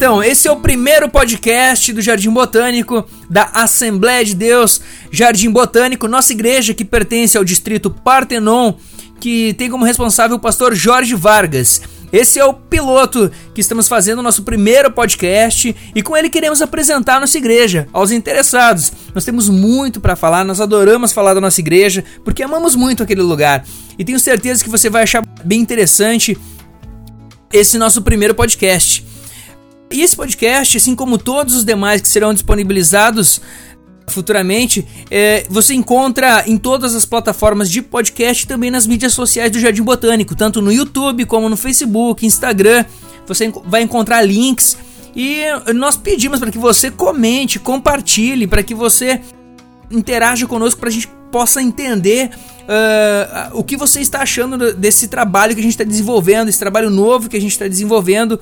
Então, esse é o primeiro podcast do Jardim Botânico da Assembleia de Deus Jardim Botânico, nossa igreja que pertence ao distrito Partenon, que tem como responsável o pastor Jorge Vargas. Esse é o piloto que estamos fazendo, nosso primeiro podcast, e com ele queremos apresentar nossa igreja aos interessados. Nós temos muito para falar, nós adoramos falar da nossa igreja, porque amamos muito aquele lugar. E tenho certeza que você vai achar bem interessante esse nosso primeiro podcast. E esse podcast, assim como todos os demais que serão disponibilizados futuramente, é, você encontra em todas as plataformas de podcast e também nas mídias sociais do Jardim Botânico, tanto no YouTube como no Facebook, Instagram. Você vai encontrar links e nós pedimos para que você comente, compartilhe, para que você interaja conosco para a gente possa entender uh, o que você está achando desse trabalho que a gente está desenvolvendo, esse trabalho novo que a gente está desenvolvendo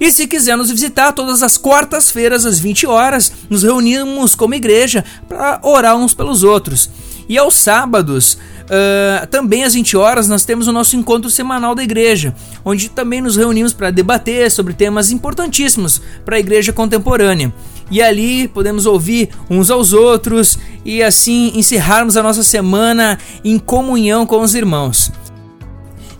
e se quiser nos visitar, todas as quartas-feiras às 20 horas, nos reunimos como igreja para orar uns pelos outros. E aos sábados, uh, também às 20 horas, nós temos o nosso encontro semanal da igreja, onde também nos reunimos para debater sobre temas importantíssimos para a igreja contemporânea. E ali podemos ouvir uns aos outros e assim encerrarmos a nossa semana em comunhão com os irmãos.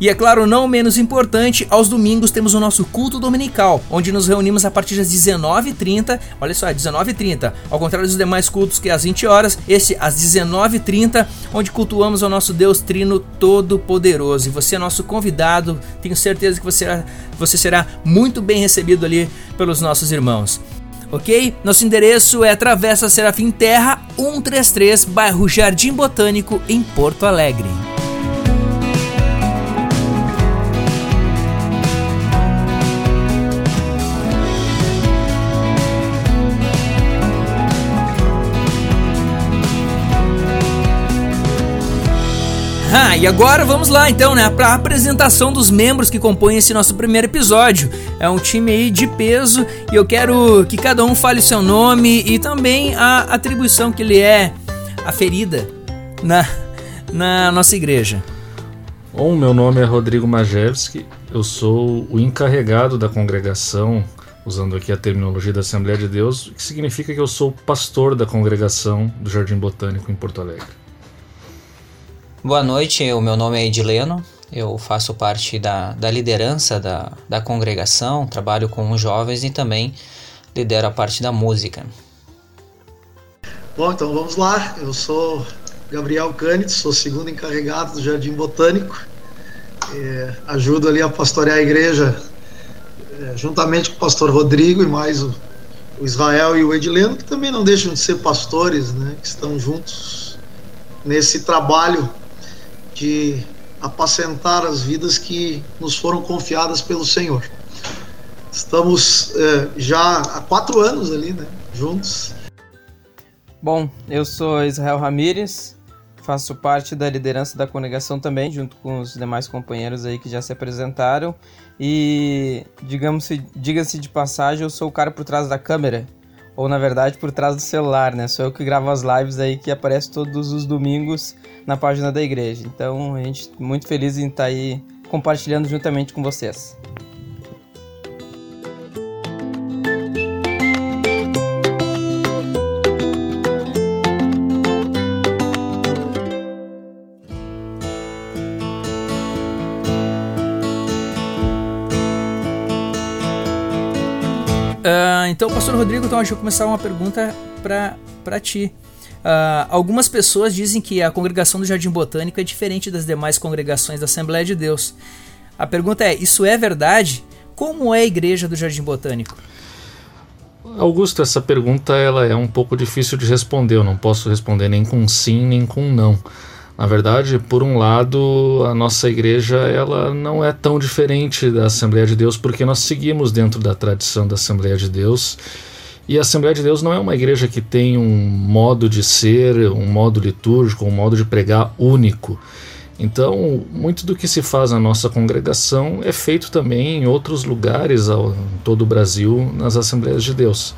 E é claro, não menos importante, aos domingos temos o nosso culto dominical, onde nos reunimos a partir das 19h30. Olha só, 19h30. Ao contrário dos demais cultos que é às 20 horas, esse às 19h30, onde cultuamos ao nosso Deus Trino Todo-Poderoso. E você é nosso convidado, tenho certeza que você será, você será muito bem recebido ali pelos nossos irmãos ok? Nosso endereço é Travessa Serafim Terra 133, bairro Jardim Botânico, em Porto Alegre. E agora vamos lá então, né, para a apresentação dos membros que compõem esse nosso primeiro episódio. É um time aí de peso e eu quero que cada um fale seu nome e também a atribuição que ele é aferida na, na nossa igreja. Bom, meu nome é Rodrigo Majewski, eu sou o encarregado da congregação, usando aqui a terminologia da Assembleia de Deus, que significa que eu sou pastor da congregação do Jardim Botânico em Porto Alegre. Boa noite, o meu nome é Edileno, eu faço parte da, da liderança da, da congregação, trabalho com os jovens e também lidero a parte da música. Bom, então vamos lá. Eu sou Gabriel Cândido, sou segundo encarregado do Jardim Botânico. É, ajudo ali a pastorear a igreja é, juntamente com o pastor Rodrigo e mais o, o Israel e o Edileno, que também não deixam de ser pastores, né, que estão juntos nesse trabalho de apacentar as vidas que nos foram confiadas pelo Senhor. Estamos é, já há quatro anos ali, né, juntos. Bom, eu sou Israel Ramírez, faço parte da liderança da congregação também, junto com os demais companheiros aí que já se apresentaram. E, digamos, diga-se de passagem, eu sou o cara por trás da câmera, ou na verdade por trás do celular, né? Sou eu que gravo as lives aí que aparece todos os domingos na página da igreja. Então a gente muito feliz em estar aí compartilhando juntamente com vocês. Então, Pastor Rodrigo, então, eu começar uma pergunta para ti. Uh, algumas pessoas dizem que a congregação do Jardim Botânico é diferente das demais congregações da Assembleia de Deus. A pergunta é: isso é verdade? Como é a igreja do Jardim Botânico? Augusto, essa pergunta ela é um pouco difícil de responder. Eu não posso responder nem com sim nem com não. Na verdade, por um lado, a nossa igreja ela não é tão diferente da Assembleia de Deus porque nós seguimos dentro da tradição da Assembleia de Deus e a Assembleia de Deus não é uma igreja que tem um modo de ser, um modo litúrgico, um modo de pregar único. Então, muito do que se faz na nossa congregação é feito também em outros lugares, em todo o Brasil, nas Assembleias de Deus.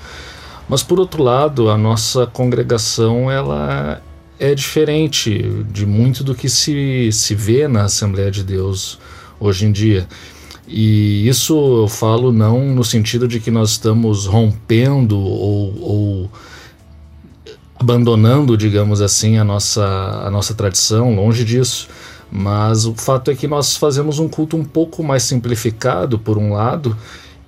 Mas por outro lado, a nossa congregação ela é diferente de muito do que se, se vê na Assembleia de Deus hoje em dia. E isso eu falo não no sentido de que nós estamos rompendo ou, ou abandonando, digamos assim, a nossa, a nossa tradição, longe disso. Mas o fato é que nós fazemos um culto um pouco mais simplificado, por um lado.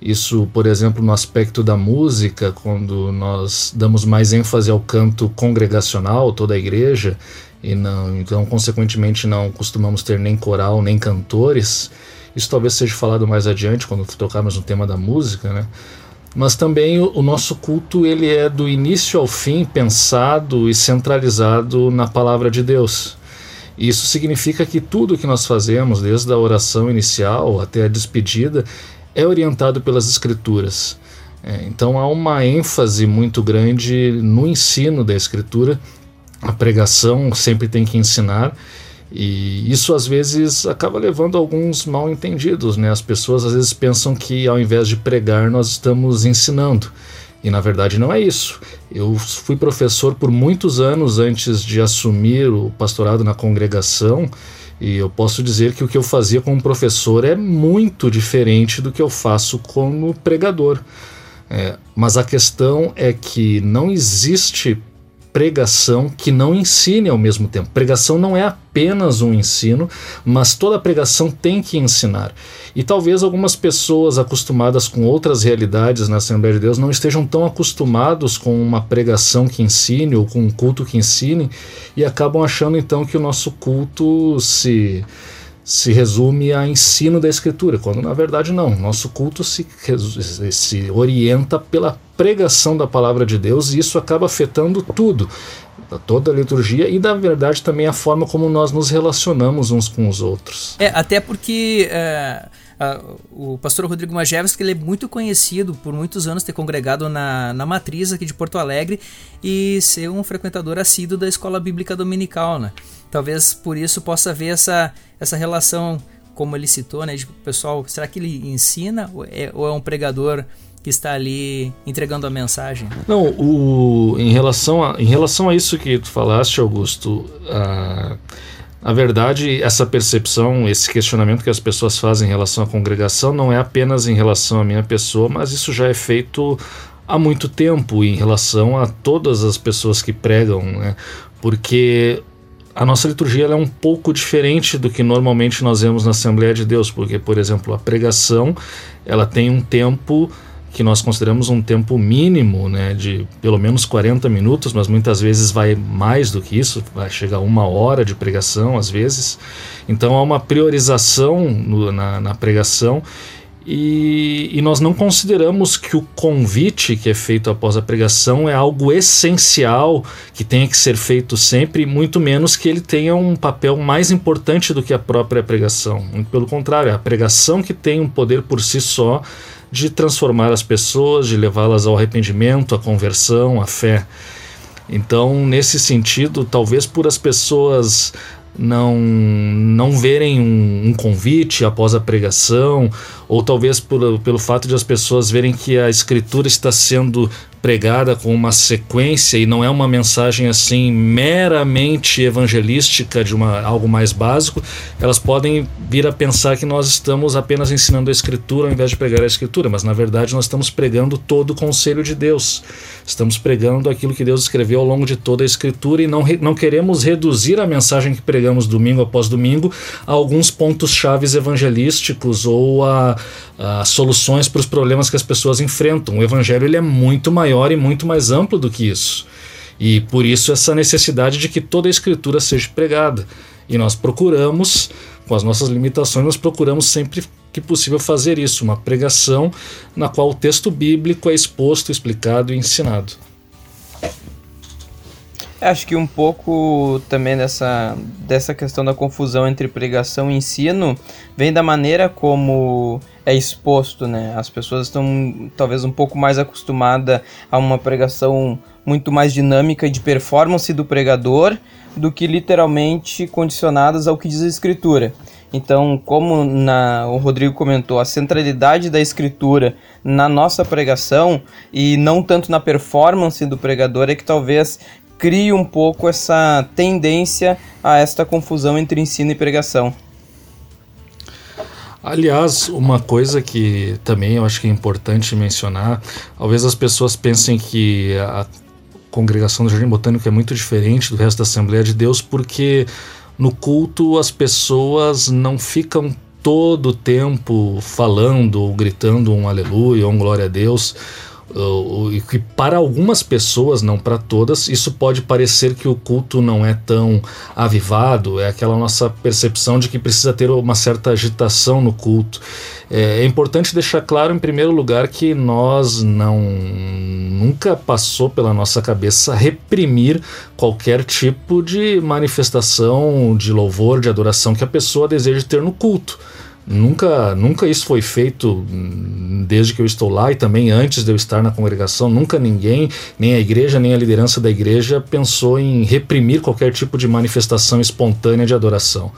Isso, por exemplo, no aspecto da música, quando nós damos mais ênfase ao canto congregacional, toda a igreja, e não, então, consequentemente, não costumamos ter nem coral nem cantores. Isso talvez seja falado mais adiante, quando tocarmos no tema da música, né? Mas também o, o nosso culto ele é do início ao fim pensado e centralizado na palavra de Deus. Isso significa que tudo que nós fazemos, desde a oração inicial até a despedida, é orientado pelas Escrituras. É, então há uma ênfase muito grande no ensino da Escritura. A pregação sempre tem que ensinar e isso às vezes acaba levando a alguns mal entendidos, né? As pessoas às vezes pensam que ao invés de pregar nós estamos ensinando. E na verdade não é isso. Eu fui professor por muitos anos antes de assumir o pastorado na congregação, e eu posso dizer que o que eu fazia como professor é muito diferente do que eu faço como pregador. É, mas a questão é que não existe pregação que não ensine ao mesmo tempo. Pregação não é apenas um ensino, mas toda pregação tem que ensinar. E talvez algumas pessoas acostumadas com outras realidades na Assembleia de Deus não estejam tão acostumados com uma pregação que ensine ou com um culto que ensine e acabam achando então que o nosso culto se se resume a ensino da Escritura, quando na verdade não. Nosso culto se, se orienta pela pregação da palavra de Deus e isso acaba afetando tudo, toda a liturgia e, na verdade, também a forma como nós nos relacionamos uns com os outros. É, até porque. É... Uh, o pastor Rodrigo Majewski ele é muito conhecido por muitos anos ter congregado na, na matriz aqui de Porto Alegre e ser um frequentador assíduo da escola bíblica dominical, né? Talvez por isso possa haver essa, essa relação, como ele citou, né? De pessoal, será que ele ensina ou é, ou é um pregador que está ali entregando a mensagem? Não, o, em, relação a, em relação a isso que tu falaste, Augusto, uh, na verdade, essa percepção, esse questionamento que as pessoas fazem em relação à congregação não é apenas em relação à minha pessoa, mas isso já é feito há muito tempo em relação a todas as pessoas que pregam, né? porque a nossa liturgia é um pouco diferente do que normalmente nós vemos na Assembleia de Deus, porque, por exemplo, a pregação ela tem um tempo que nós consideramos um tempo mínimo, né, de pelo menos 40 minutos, mas muitas vezes vai mais do que isso, vai chegar a uma hora de pregação às vezes. Então há uma priorização no, na, na pregação e, e, nós não consideramos que o convite que é feito após a pregação é algo essencial que tenha que ser feito sempre, muito menos que ele tenha um papel mais importante do que a própria pregação. Muito pelo contrário, é a pregação que tem um poder por si só de transformar as pessoas, de levá-las ao arrependimento, à conversão, à fé. Então, nesse sentido, talvez por as pessoas não não verem um, um, convite após a pregação, ou talvez pelo fato de as pessoas verem que a escritura está sendo pregada com uma sequência e não é uma mensagem assim meramente evangelística de uma, algo mais básico, elas podem vir a pensar que nós estamos apenas ensinando a escritura ao invés de pregar a escritura, mas na verdade nós estamos pregando todo o conselho de Deus. Estamos pregando aquilo que Deus escreveu ao longo de toda a escritura e não, não queremos reduzir a mensagem que pregamos domingo após domingo a alguns pontos chaves evangelísticos ou a, a soluções para os problemas que as pessoas enfrentam. O evangelho ele é muito maior e muito mais amplo do que isso. E por isso essa necessidade de que toda a escritura seja pregada. E nós procuramos, com as nossas limitações, nós procuramos sempre que possível fazer isso, uma pregação na qual o texto bíblico é exposto, explicado e ensinado. Acho que um pouco também dessa, dessa questão da confusão entre pregação e ensino vem da maneira como é exposto, né? As pessoas estão talvez um pouco mais acostumadas a uma pregação muito mais dinâmica e de performance do pregador do que literalmente condicionadas ao que diz a escritura. Então, como na, o Rodrigo comentou, a centralidade da escritura na nossa pregação e não tanto na performance do pregador é que talvez cria um pouco essa tendência a esta confusão entre ensino e pregação. Aliás, uma coisa que também eu acho que é importante mencionar, talvez as pessoas pensem que a congregação do Jardim Botânico é muito diferente do resto da Assembleia de Deus, porque no culto as pessoas não ficam todo o tempo falando ou gritando um aleluia ou um glória a Deus e que para algumas pessoas, não para todas, isso pode parecer que o culto não é tão avivado, é aquela nossa percepção de que precisa ter uma certa agitação no culto. É, é importante deixar claro, em primeiro lugar, que nós não nunca passou pela nossa cabeça reprimir qualquer tipo de manifestação de louvor, de adoração que a pessoa deseja ter no culto. Nunca, nunca isso foi feito hum, desde que eu estou lá e também antes de eu estar na congregação. Nunca ninguém, nem a igreja, nem a liderança da igreja, pensou em reprimir qualquer tipo de manifestação espontânea de adoração.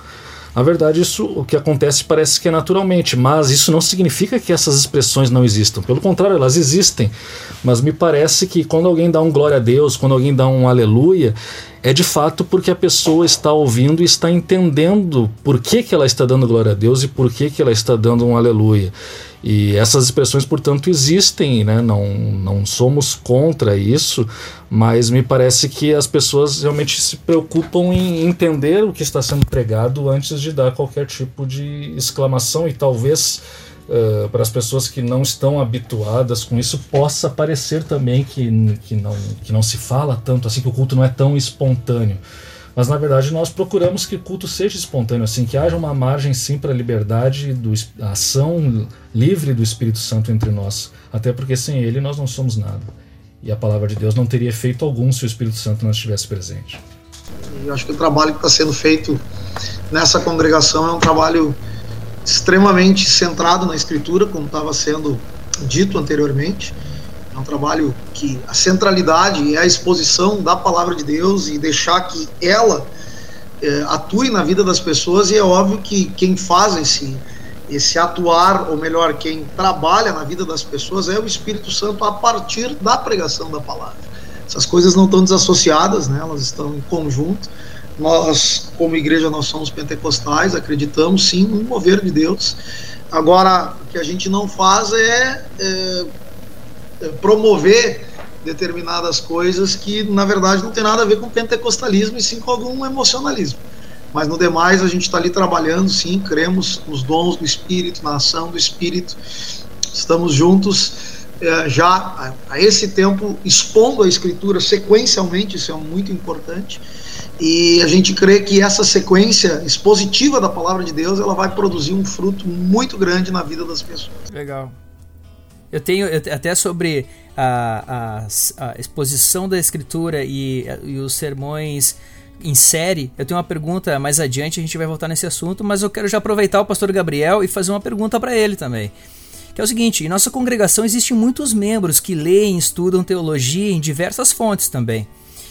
Na verdade, isso o que acontece parece que é naturalmente, mas isso não significa que essas expressões não existam. Pelo contrário, elas existem. Mas me parece que quando alguém dá um glória a Deus, quando alguém dá um aleluia, é de fato porque a pessoa está ouvindo e está entendendo por que, que ela está dando glória a Deus e por que, que ela está dando um aleluia. E essas expressões, portanto, existem, né? não, não somos contra isso, mas me parece que as pessoas realmente se preocupam em entender o que está sendo pregado antes de dar qualquer tipo de exclamação e talvez. Uh, para as pessoas que não estão habituadas com isso, possa parecer também que, que, não, que não se fala tanto assim, que o culto não é tão espontâneo. Mas na verdade nós procuramos que o culto seja espontâneo, assim, que haja uma margem sim para a liberdade, do, a ação livre do Espírito Santo entre nós. Até porque sem ele nós não somos nada. E a palavra de Deus não teria efeito algum se o Espírito Santo não estivesse presente. Eu acho que o trabalho que está sendo feito nessa congregação é um trabalho extremamente centrado na Escritura, como estava sendo dito anteriormente um trabalho que a centralidade é a exposição da palavra de Deus e deixar que ela é, atue na vida das pessoas. E é óbvio que quem faz esse, esse atuar, ou melhor, quem trabalha na vida das pessoas é o Espírito Santo a partir da pregação da palavra. Essas coisas não estão desassociadas, né? elas estão em conjunto. Nós, como igreja, nós somos pentecostais, acreditamos sim no mover de Deus. Agora, o que a gente não faz é, é promover determinadas coisas que na verdade não tem nada a ver com pentecostalismo e sim com algum emocionalismo. Mas no demais a gente está ali trabalhando, sim, cremos nos dons do Espírito, na ação do Espírito, estamos juntos eh, já a, a, esse tempo expondo a Escritura sequencialmente, isso é muito importante. E a gente crê que essa sequência expositiva da palavra de Deus ela vai produzir um fruto muito grande na vida das pessoas. Legal. Eu tenho eu, até sobre a, a, a, exposição da escritura e, e os sermões em série. Eu tenho uma pergunta mais adiante, a gente vai voltar nesse assunto, mas eu quero já aproveitar o pastor Gabriel e fazer uma pergunta para ele também. Que é o seguinte: em nossa congregação existem muitos membros que leem e estudam teologia em diversas fontes também.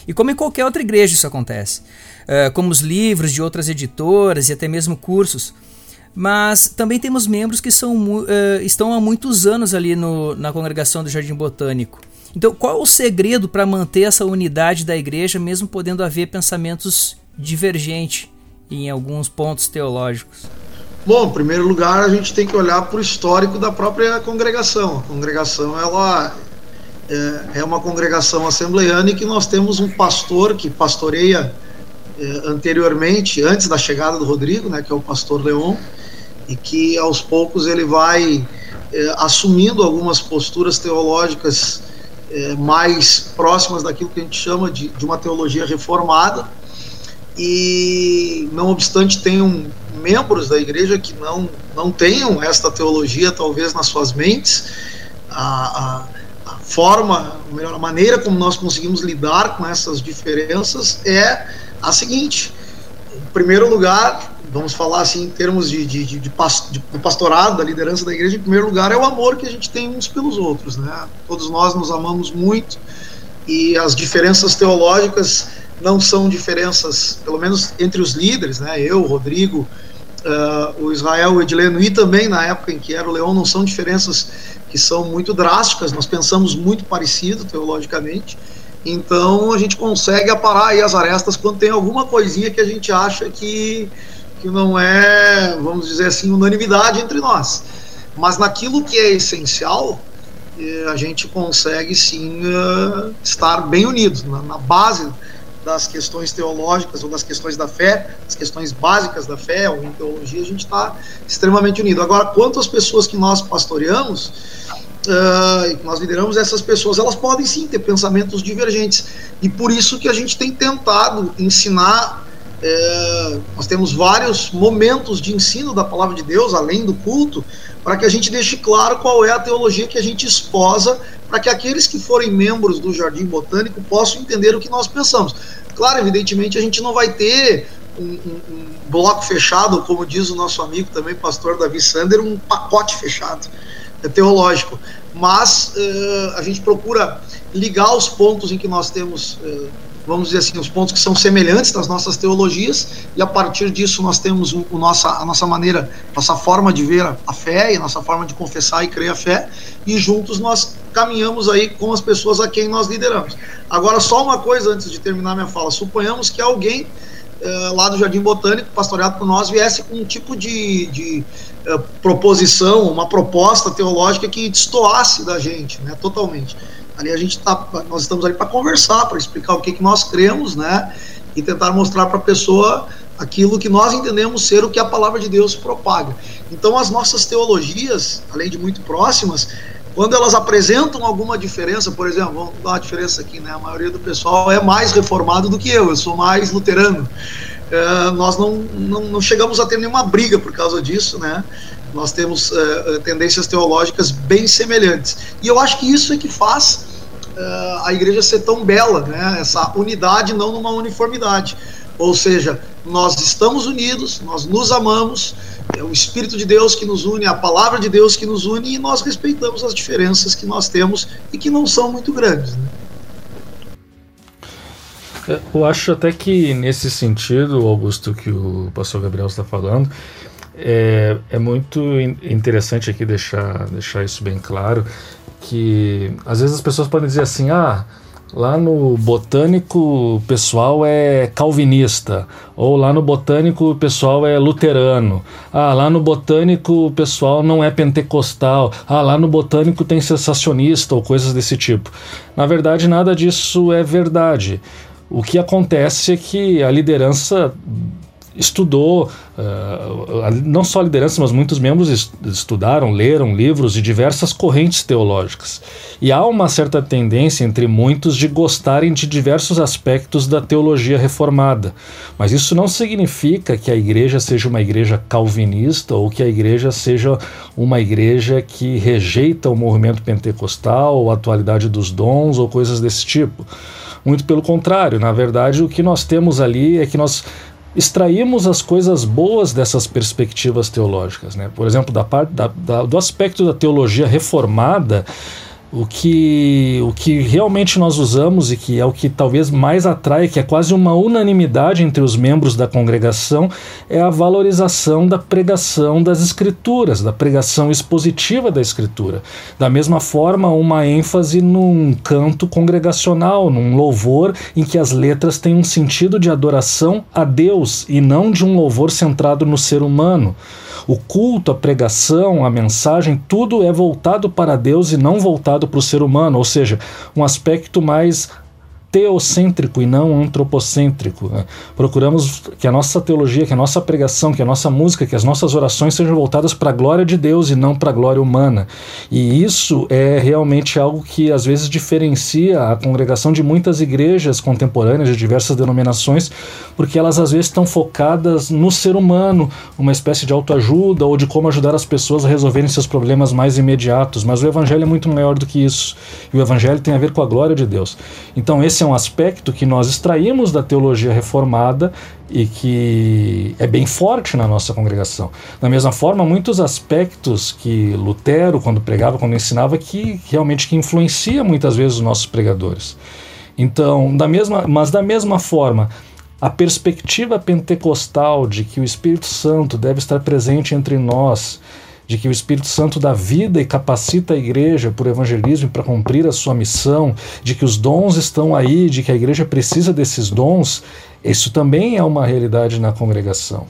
E como em qualquer outra igreja isso acontece, uh, como os livros de outras editoras e até mesmo cursos. Mas também temos membros que são, uh, estão há muitos anos ali no, na congregação do Jardim Botânico. Então, qual é o segredo para manter essa unidade da igreja, mesmo podendo haver pensamentos divergentes em alguns pontos teológicos? Bom, em primeiro lugar, a gente tem que olhar para o histórico da própria congregação. A congregação ela é, é uma congregação assembleiana e que nós temos um pastor que pastoreia é, anteriormente, antes da chegada do Rodrigo, né, que é o pastor Leon, e que aos poucos ele vai é, assumindo algumas posturas teológicas é, mais próximas daquilo que a gente chama de, de uma teologia reformada. E não obstante tenham membros da igreja que não não tenham esta teologia talvez nas suas mentes. A, a, a forma melhor a maneira como nós conseguimos lidar com essas diferenças é a seguinte. Em primeiro lugar vamos falar assim em termos de, de, de, de, pastorado, da liderança da igreja, em primeiro lugar é o amor que a gente tem uns pelos outros, né? Todos nós nos amamos muito e as diferenças teológicas não são diferenças, pelo menos entre os líderes, né? Eu, Rodrigo, uh, o Israel, o Edileno e também na época em que era o Leão, não são diferenças que são muito drásticas, nós pensamos muito parecido teologicamente. Então a gente consegue aparar aí as arestas quando tem alguma coisinha que a gente acha que que não é, vamos dizer assim, unanimidade entre nós. Mas naquilo que é essencial, eh, a gente consegue sim uh, estar bem unidos na, base das questões teológicas ou das questões da fé, das questões básicas da fé ou em teologia, a gente está extremamente unido. Agora, quanto pessoas que nós pastoreamos, uh, que nós lideramos, essas pessoas elas podem sim ter pensamentos divergentes e por isso que a gente tem tentado ensinar é, nós temos vários momentos de ensino da palavra de Deus, além do culto, para que a gente deixe claro qual é a teologia que a gente esposa, para que aqueles que forem membros do Jardim Botânico possam entender o que nós pensamos. Claro, evidentemente, a gente não vai ter um, um, um bloco fechado, como diz o nosso amigo também, pastor Davi Sander, um pacote fechado é teológico, mas uh, a gente procura ligar os pontos em que nós temos uh, vamos dizer assim, os pontos que são semelhantes das nossas teologias, e a partir disso nós temos o, o nossa, a nossa maneira, nossa forma de ver a fé e a nossa forma de confessar e crer a fé, e juntos nós caminhamos aí com as pessoas a quem nós lideramos. Agora, só uma coisa antes de terminar minha fala: suponhamos que alguém eh, lá do Jardim Botânico, pastoreado por nós, viesse com um tipo de, de eh, proposição, uma proposta teológica que destoasse da gente, né, totalmente. Ali a gente tá, nós estamos ali para conversar, para explicar o que, que nós cremos, né? E tentar mostrar para a pessoa aquilo que nós entendemos ser o que a palavra de Deus propaga. Então, as nossas teologias, além de muito próximas, quando elas apresentam alguma diferença, por exemplo, vamos dar uma diferença aqui, né? A maioria do pessoal é mais reformado do que eu, eu sou mais luterano. É, nós não, não, não, chegamos a ter nenhuma briga por causa disso, né? Nós temos é, tendências teológicas bem semelhantes. E eu acho que isso é que faz uh, a igreja ser tão bela, né? essa unidade não numa uniformidade. Ou seja, nós estamos unidos, nós nos amamos, é o Espírito de Deus que nos une, a palavra de Deus que nos une e nós respeitamos as diferenças que nós temos e que não são muito grandes. Né? É, eu acho até que nesse sentido, Augusto, que o pastor Gabriel está falando, é, é muito interessante aqui deixar, deixar isso bem claro que às vezes as pessoas podem dizer assim, ah, lá no botânico o pessoal é calvinista, ou lá no botânico o pessoal é luterano, ah, lá no botânico o pessoal não é pentecostal, ah, lá no botânico tem sensacionista ou coisas desse tipo. Na verdade, nada disso é verdade. O que acontece é que a liderança estudou, uh, não só a liderança, mas muitos membros estudaram, leram livros de diversas correntes teológicas. E há uma certa tendência entre muitos de gostarem de diversos aspectos da teologia reformada. Mas isso não significa que a igreja seja uma igreja calvinista ou que a igreja seja uma igreja que rejeita o movimento pentecostal ou a atualidade dos dons ou coisas desse tipo. Muito pelo contrário, na verdade, o que nós temos ali é que nós extraímos as coisas boas dessas perspectivas teológicas. Né? Por exemplo, da parte, da, da, do aspecto da teologia reformada, o que, o que realmente nós usamos e que é o que talvez mais atrai, que é quase uma unanimidade entre os membros da congregação, é a valorização da pregação das Escrituras, da pregação expositiva da Escritura. Da mesma forma, uma ênfase num canto congregacional, num louvor em que as letras têm um sentido de adoração a Deus e não de um louvor centrado no ser humano. O culto, a pregação, a mensagem, tudo é voltado para Deus e não voltado para o ser humano, ou seja, um aspecto mais teocêntrico e não antropocêntrico. Né? Procuramos que a nossa teologia, que a nossa pregação, que a nossa música, que as nossas orações sejam voltadas para a glória de Deus e não para a glória humana. E isso é realmente algo que às vezes diferencia a congregação de muitas igrejas contemporâneas de diversas denominações, porque elas às vezes estão focadas no ser humano, uma espécie de autoajuda ou de como ajudar as pessoas a resolverem seus problemas mais imediatos. Mas o evangelho é muito maior do que isso. E o evangelho tem a ver com a glória de Deus. Então esse é um aspecto que nós extraímos da teologia reformada e que é bem forte na nossa congregação. Da mesma forma, muitos aspectos que Lutero, quando pregava, quando ensinava, que realmente que influencia muitas vezes os nossos pregadores. Então, da mesma, mas da mesma forma, a perspectiva pentecostal de que o Espírito Santo deve estar presente entre nós, de que o Espírito Santo dá vida e capacita a igreja por evangelismo para cumprir a sua missão, de que os dons estão aí, de que a igreja precisa desses dons, isso também é uma realidade na congregação.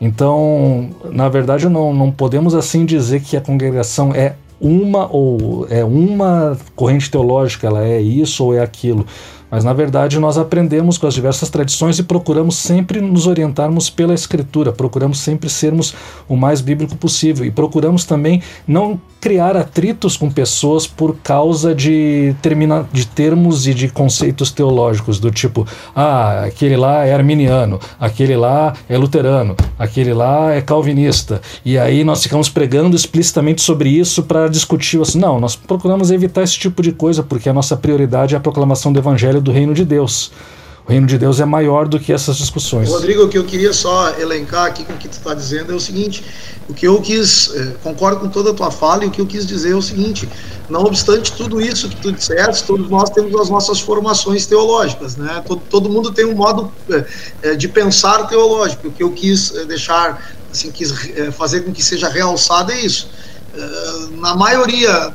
Então, na verdade, não, não podemos assim dizer que a congregação é uma ou é uma corrente teológica, ela é isso ou é aquilo. Mas na verdade nós aprendemos com as diversas tradições e procuramos sempre nos orientarmos pela escritura, procuramos sempre sermos o mais bíblico possível e procuramos também não criar atritos com pessoas por causa de, termina, de termos e de conceitos teológicos, do tipo, ah, aquele lá é arminiano, aquele lá é luterano, aquele lá é calvinista. E aí nós ficamos pregando explicitamente sobre isso para discutir assim. Não, nós procuramos evitar esse tipo de coisa, porque a nossa prioridade é a proclamação do evangelho do reino de Deus. O reino de Deus é maior do que essas discussões. Rodrigo, o que eu queria só elencar aqui com o que tu está dizendo é o seguinte: o que eu quis, eh, concordo com toda a tua fala, e o que eu quis dizer é o seguinte: não obstante tudo isso que tu disseste, todos nós temos as nossas formações teológicas, né? Todo, todo mundo tem um modo eh, de pensar teológico. O que eu quis eh, deixar, assim, quis fazer com que seja realçado é isso. Na maioria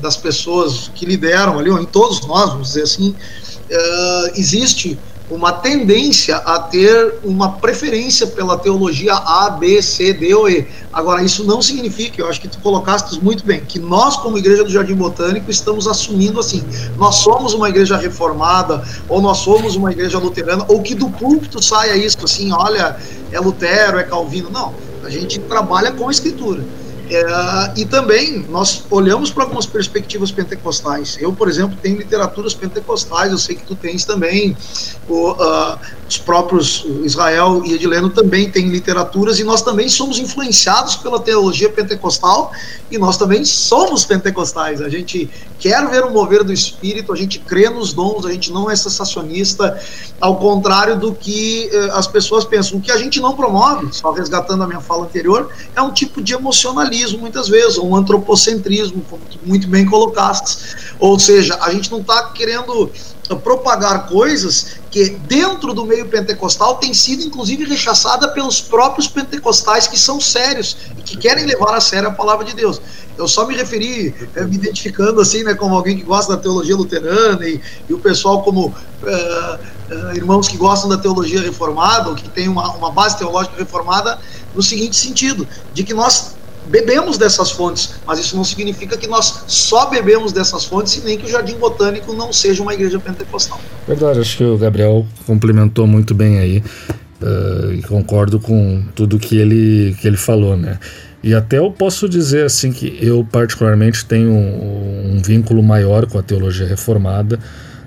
das pessoas que lideram ali, ou em todos nós, vamos dizer assim, uh, existe uma tendência a ter uma preferência pela teologia A, B, C, D ou E. Agora, isso não significa, eu acho que tu colocaste muito bem, que nós, como Igreja do Jardim Botânico, estamos assumindo assim: nós somos uma igreja reformada, ou nós somos uma igreja luterana, ou que do púlpito saia isso assim: olha, é Lutero, é Calvino. Não, a gente trabalha com a Escritura. É, e também nós olhamos para algumas perspectivas pentecostais. Eu, por exemplo, tenho literaturas pentecostais, eu sei que tu tens também. O, uh, os próprios Israel e Edileno também têm literaturas e nós também somos influenciados pela teologia pentecostal e nós também somos pentecostais. A gente quer ver o mover do Espírito, a gente crê nos dons, a gente não é sensacionista, ao contrário do que eh, as pessoas pensam. O que a gente não promove, só resgatando a minha fala anterior, é um tipo de emocionalismo, muitas vezes, ou um antropocentrismo, como tu muito bem colocaste. Ou seja, a gente não está querendo propagar coisas que dentro do meio pentecostal tem sido inclusive rechaçada pelos próprios pentecostais que são sérios e que querem levar a sério a palavra de Deus. Eu só me referi, é, me identificando assim, né, como alguém que gosta da teologia luterana e, e o pessoal como uh, uh, irmãos que gostam da teologia reformada ou que tem uma, uma base teológica reformada no seguinte sentido, de que nós bebemos dessas fontes, mas isso não significa que nós só bebemos dessas fontes e nem que o Jardim Botânico não seja uma igreja pentecostal. Verdade, acho que o Gabriel complementou muito bem aí uh, e concordo com tudo que ele, que ele falou, né? E até eu posso dizer assim que eu particularmente tenho um, um vínculo maior com a teologia reformada,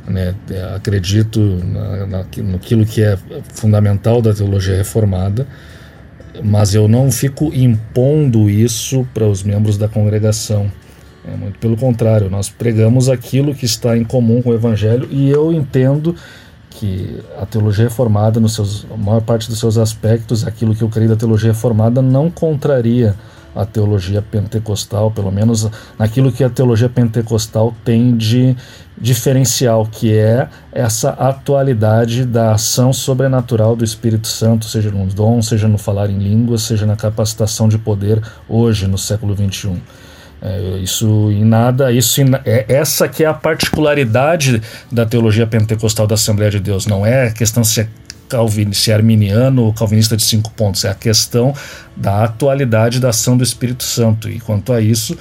né? Acredito na, na, naquilo que é fundamental da teologia reformada mas eu não fico impondo isso para os membros da congregação. É muito pelo contrário, nós pregamos aquilo que está em comum com o Evangelho e eu entendo que a teologia reformada, nos seus, a maior parte dos seus aspectos, aquilo que eu creio da teologia reformada, não contraria a teologia pentecostal, pelo menos naquilo que a teologia pentecostal tem de diferencial, que é essa atualidade da ação sobrenatural do Espírito Santo, seja no dom, seja no falar em línguas, seja na capacitação de poder hoje, no século XXI. É, isso em nada, isso é essa que é a particularidade da teologia pentecostal da Assembleia de Deus. Não é questão se é Calvin, se arminiano ou calvinista de cinco pontos, é a questão da atualidade da ação do Espírito Santo. E quanto a isso,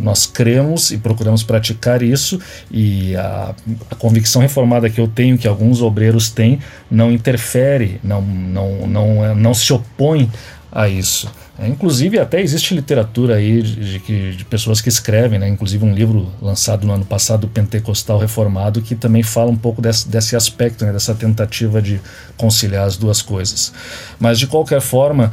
nós cremos e procuramos praticar isso, e a, a, convicção reformada que eu tenho, que alguns obreiros têm, não interfere, não, não, não, não se opõe a isso. É, inclusive, até existe literatura aí de, de, de, pessoas que escrevem, né? inclusive um livro lançado no ano passado, Pentecostal Reformado, que também fala um pouco desse, desse aspecto, né? dessa tentativa de conciliar as duas coisas. Mas, de qualquer forma,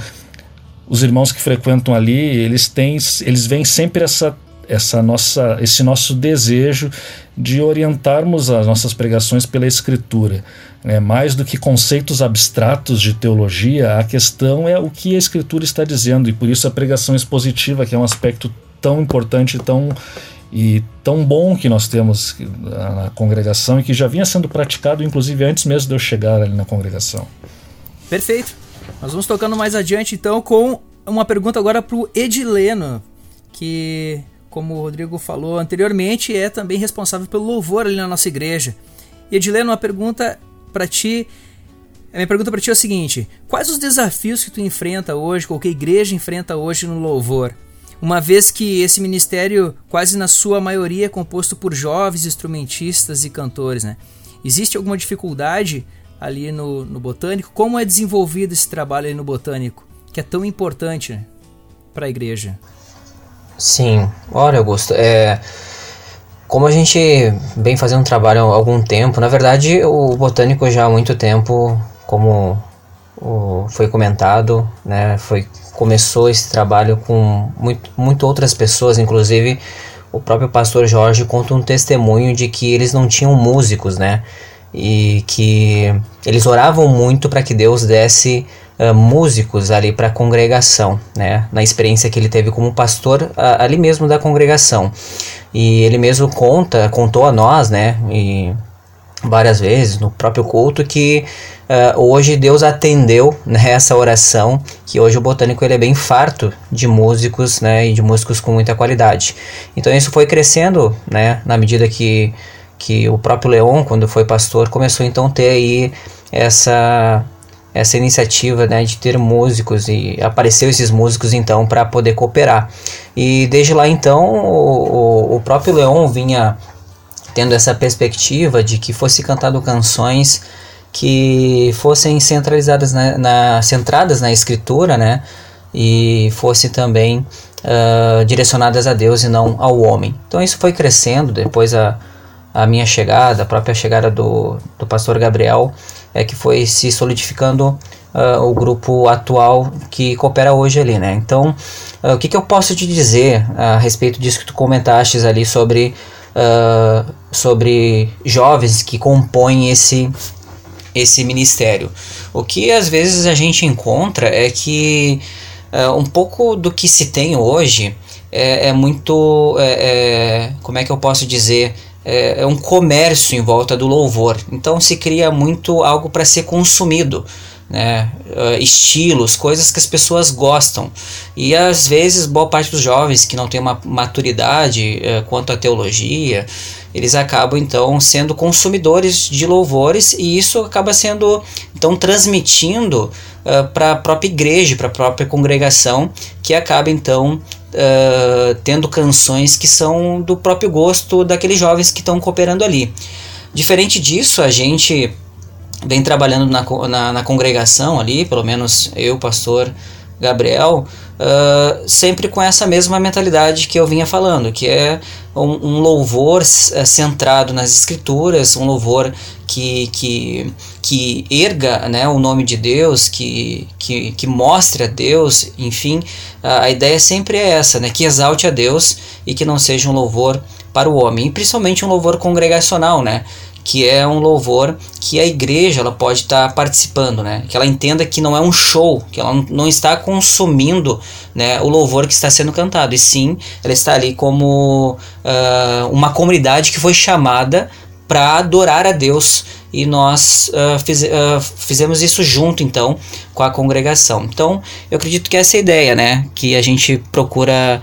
os irmãos que frequentam ali, eles têm, eles veem sempre essa essa nossa, esse nosso desejo de orientarmos as nossas pregações pela Escritura. Né? Mais do que conceitos abstratos de teologia, a questão é o que a Escritura está dizendo, e por isso a pregação expositiva, que é um aspecto tão importante tão, e tão bom que nós temos na congregação e que já vinha sendo praticado, inclusive antes mesmo de eu chegar ali na congregação. Perfeito. Nós vamos tocando mais adiante então com uma pergunta agora para o Edileno, que como o Rodrigo falou anteriormente, é também responsável pelo louvor ali na nossa igreja. E Edileno, uma pergunta para ti. A minha pergunta para ti é o seguinte: quais os desafios que tu enfrenta hoje, qualquer igreja enfrenta hoje no louvor? Uma vez que esse ministério, quase na sua maioria, é composto por jovens instrumentistas e cantores, né? Existe alguma dificuldade ali no, no botânico? Como é desenvolvido esse trabalho ali no botânico, que é tão importante né, para a igreja? Sim, olha, Augusto, é, como a gente vem fazendo um trabalho há algum tempo, na verdade o botânico já há muito tempo, como o, foi comentado, né, foi, começou esse trabalho com muito, muito outras pessoas, inclusive o próprio pastor Jorge conta um testemunho de que eles não tinham músicos, né, e que eles oravam muito para que Deus desse uh, músicos ali para a congregação, né? Na experiência que ele teve como pastor ali mesmo da congregação. E ele mesmo conta, contou a nós, né? E várias vezes no próprio culto que uh, hoje Deus atendeu né, oração que hoje o botânico ele é bem farto de músicos né e de músicos com muita qualidade então isso foi crescendo né na medida que que o próprio Leon quando foi pastor começou então a ter aí essa essa iniciativa né, de ter músicos e apareceu esses músicos então para poder cooperar. E desde lá então o, o próprio Leon vinha tendo essa perspectiva de que fosse cantado canções que fossem centralizadas na, na centradas na escritura, né, e fosse também uh, direcionadas a Deus e não ao homem. Então isso foi crescendo depois a, a minha chegada, a própria chegada do, do pastor Gabriel, é que foi se solidificando uh, o grupo atual que coopera hoje ali, né? Então, uh, o que, que eu posso te dizer a respeito disso que tu comentaste ali sobre, uh, sobre jovens que compõem esse, esse ministério? O que às vezes a gente encontra é que um pouco do que se tem hoje é, é muito. É, é, como é que eu posso dizer? É, é um comércio em volta do louvor. Então se cria muito algo para ser consumido. Né, uh, estilos, coisas que as pessoas gostam. E às vezes, boa parte dos jovens que não tem uma maturidade uh, quanto à teologia, eles acabam então sendo consumidores de louvores e isso acaba sendo então transmitindo uh, para a própria igreja, para a própria congregação, que acaba então uh, tendo canções que são do próprio gosto daqueles jovens que estão cooperando ali. Diferente disso, a gente vem trabalhando na, na, na congregação ali, pelo menos eu, pastor Gabriel, uh, sempre com essa mesma mentalidade que eu vinha falando, que é um, um louvor uh, centrado nas escrituras, um louvor que, que, que erga né, o nome de Deus, que, que, que mostre a Deus, enfim, a, a ideia sempre é essa, né, que exalte a Deus e que não seja um louvor para o homem, e principalmente um louvor congregacional, né? Que é um louvor que a igreja ela pode estar tá participando, né? Que ela entenda que não é um show, que ela não está consumindo né, o louvor que está sendo cantado, e sim ela está ali como uh, uma comunidade que foi chamada para adorar a Deus e nós uh, fiz, uh, fizemos isso junto então com a congregação. Então eu acredito que essa é a ideia, né? Que a gente procura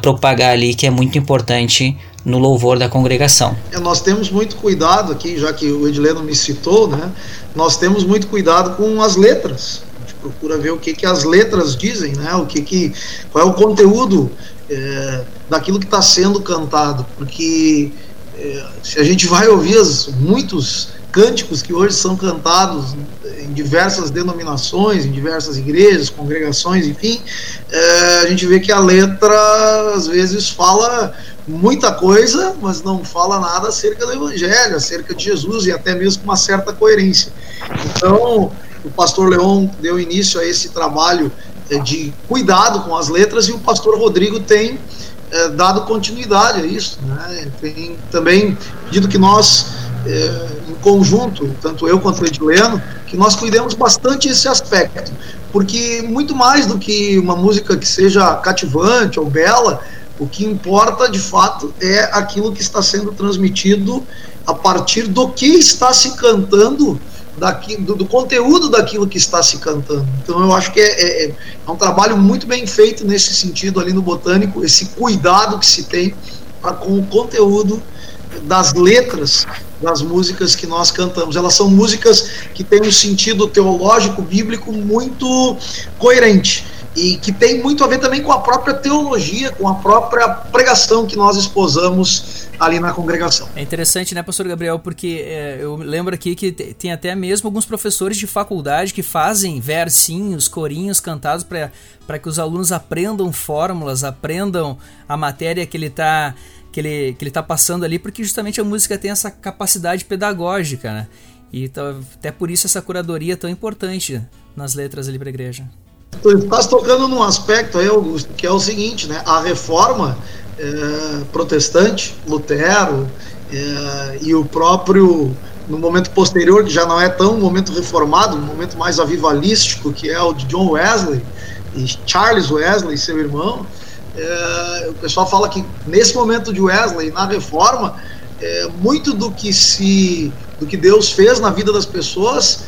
propagar ali, que é muito importante no louvor da congregação. É, nós temos muito cuidado aqui, já que o Edileno me citou, né? Nós temos muito cuidado com as letras. A gente procura ver o que, que as letras dizem, né? O que, que qual é o conteúdo é, daquilo que está sendo cantado, porque é, se a gente vai ouvir as, muitos cânticos que hoje são cantados em diversas denominações, em diversas igrejas, congregações, enfim, é, a gente vê que a letra às vezes fala muita coisa, mas não fala nada acerca do Evangelho, acerca de Jesus e até mesmo com uma certa coerência. Então, o pastor Leon deu início a esse trabalho é, de cuidado com as letras e o pastor Rodrigo tem é, dado continuidade a isso. Né? Tem também pedido que nós, é, em conjunto, tanto eu quanto o Edileno, que nós cuidemos bastante esse aspecto, porque muito mais do que uma música que seja cativante ou bela, o que importa de fato é aquilo que está sendo transmitido a partir do que está se cantando, daqui, do, do conteúdo daquilo que está se cantando. Então eu acho que é, é, é, um trabalho muito bem feito nesse sentido ali no Botânico, esse cuidado que se tem pra, com o conteúdo das letras das músicas que nós cantamos. Elas são músicas que têm um sentido teológico, bíblico muito coerente e que tem muito a ver também com a própria teologia, com a própria pregação que nós esposamos ali na congregação. É interessante, né, pastor Gabriel, porque é, eu lembro aqui que tem até mesmo alguns professores de faculdade que fazem versinhos, corinhos cantados para que os alunos aprendam fórmulas, aprendam a matéria que ele está que ele, que ele tá passando ali, porque justamente a música tem essa capacidade pedagógica, né? E tá, até por isso essa curadoria é tão importante nas letras ali para a igreja. Tu estás tocando num aspecto aí, Augusto, que é o seguinte, né? A reforma é, protestante, Lutero é, e o próprio no momento posterior, que já não é tão um momento reformado, um momento mais avivalístico, que é o de John Wesley e Charles Wesley, seu irmão, é, o pessoal fala que nesse momento de Wesley, na reforma, é, muito do que se do que Deus fez na vida das pessoas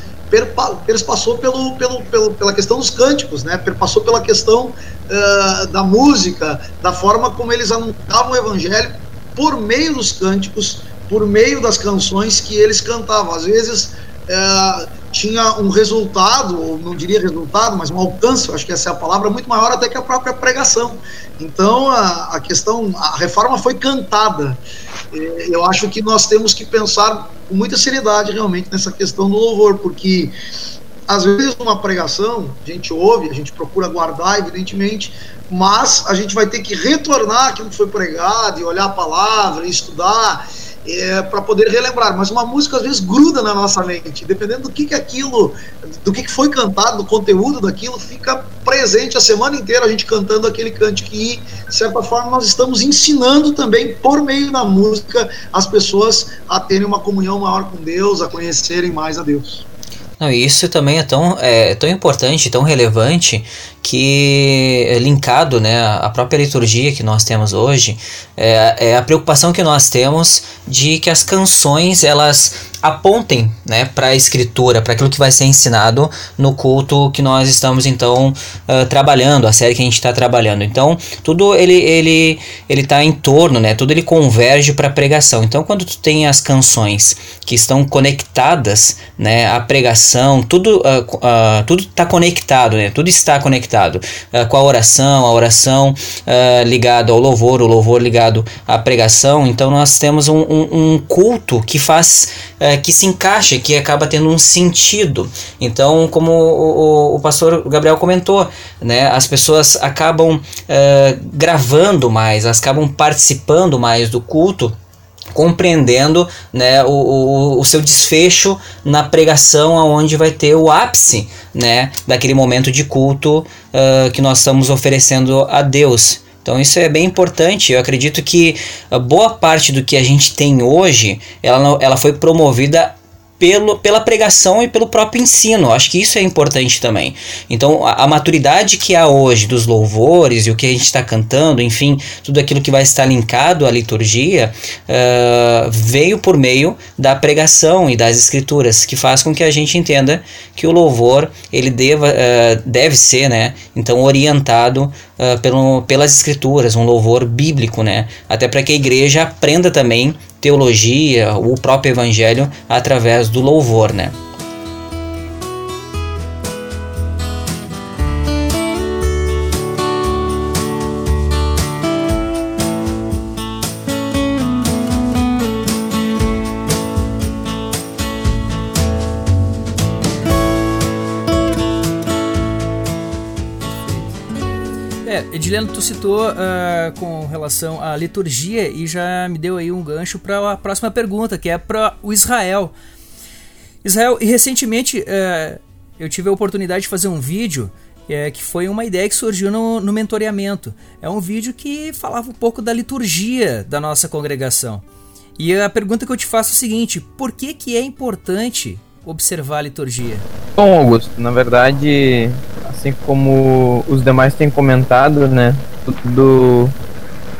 perpassou pelo, pelo, pelo, pela questão dos cânticos, né? perpassou pela questão uh, da música, da forma como eles anunciavam o evangelho por meio dos cânticos, por meio das canções que eles cantavam. Às vezes uh, tinha um resultado, ou não diria resultado, mas um alcance, acho que essa é a palavra, muito maior até que a própria pregação. Então a, a questão, a reforma foi cantada. Eu acho que nós temos que pensar com muita seriedade realmente nessa questão do louvor, porque às vezes uma pregação a gente ouve, a gente procura guardar, evidentemente, mas a gente vai ter que retornar aquilo que foi pregado e olhar a palavra, e estudar é, para poder relembrar. Mas uma música às vezes gruda na nossa mente, dependendo do que, que aquilo, do que, que foi cantado, do conteúdo daquilo, fica presente a semana inteira a gente cantando aquele cante que, de certa forma, nós estamos ensinando também por meio da música as pessoas a terem uma comunhão maior com Deus, a conhecerem mais a Deus. Não, isso também é tão, é, tão importante, tão relevante, que é linkado né, à própria liturgia que nós temos hoje, é, é a preocupação que nós temos de que as canções elas apontem né, para a escritura, para aquilo que vai ser ensinado no culto que nós estamos então uh, trabalhando, a série que a gente está trabalhando. Então tudo ele ele ele está em torno, né? Tudo ele converge para a pregação. Então quando tu tem as canções que estão conectadas, né, à pregação, tudo uh, uh, tudo está conectado, né? Tudo está conectado com a oração, a oração ligada ao louvor, o louvor ligado à pregação. Então nós temos um, um, um culto que faz é, que se encaixa, que acaba tendo um sentido. Então, como o, o, o pastor Gabriel comentou, né, as pessoas acabam é, gravando mais, elas acabam participando mais do culto compreendendo né, o, o, o, seu desfecho na pregação onde vai ter o ápice né, daquele momento de culto uh, que nós estamos oferecendo a Deus. Então isso é bem importante. Eu acredito que boa parte do que a gente tem hoje, ela, ela foi promovida pelo, pela pregação e pelo próprio ensino. Acho que isso é importante também. Então, a, a maturidade que há hoje dos louvores e o que a gente está cantando, enfim, tudo aquilo que vai estar linkado à liturgia, uh, veio por meio da pregação e das escrituras, que faz com que a gente entenda que o louvor ele deva, uh, deve ser, né, então, orientado uh, pelo, pelas escrituras, um louvor bíblico, né, até para que a igreja aprenda também teologia, o próprio evangelho através do louvor, né? Ediliano, tu citou uh, com relação à liturgia e já me deu aí um gancho para a próxima pergunta, que é para o Israel. Israel, e recentemente uh, eu tive a oportunidade de fazer um vídeo uh, que foi uma ideia que surgiu no, no mentoreamento. É um vídeo que falava um pouco da liturgia da nossa congregação. E a pergunta que eu te faço é o seguinte: por que, que é importante observar a liturgia? Bom, Augusto, na verdade, assim como os demais têm comentado, né, tudo,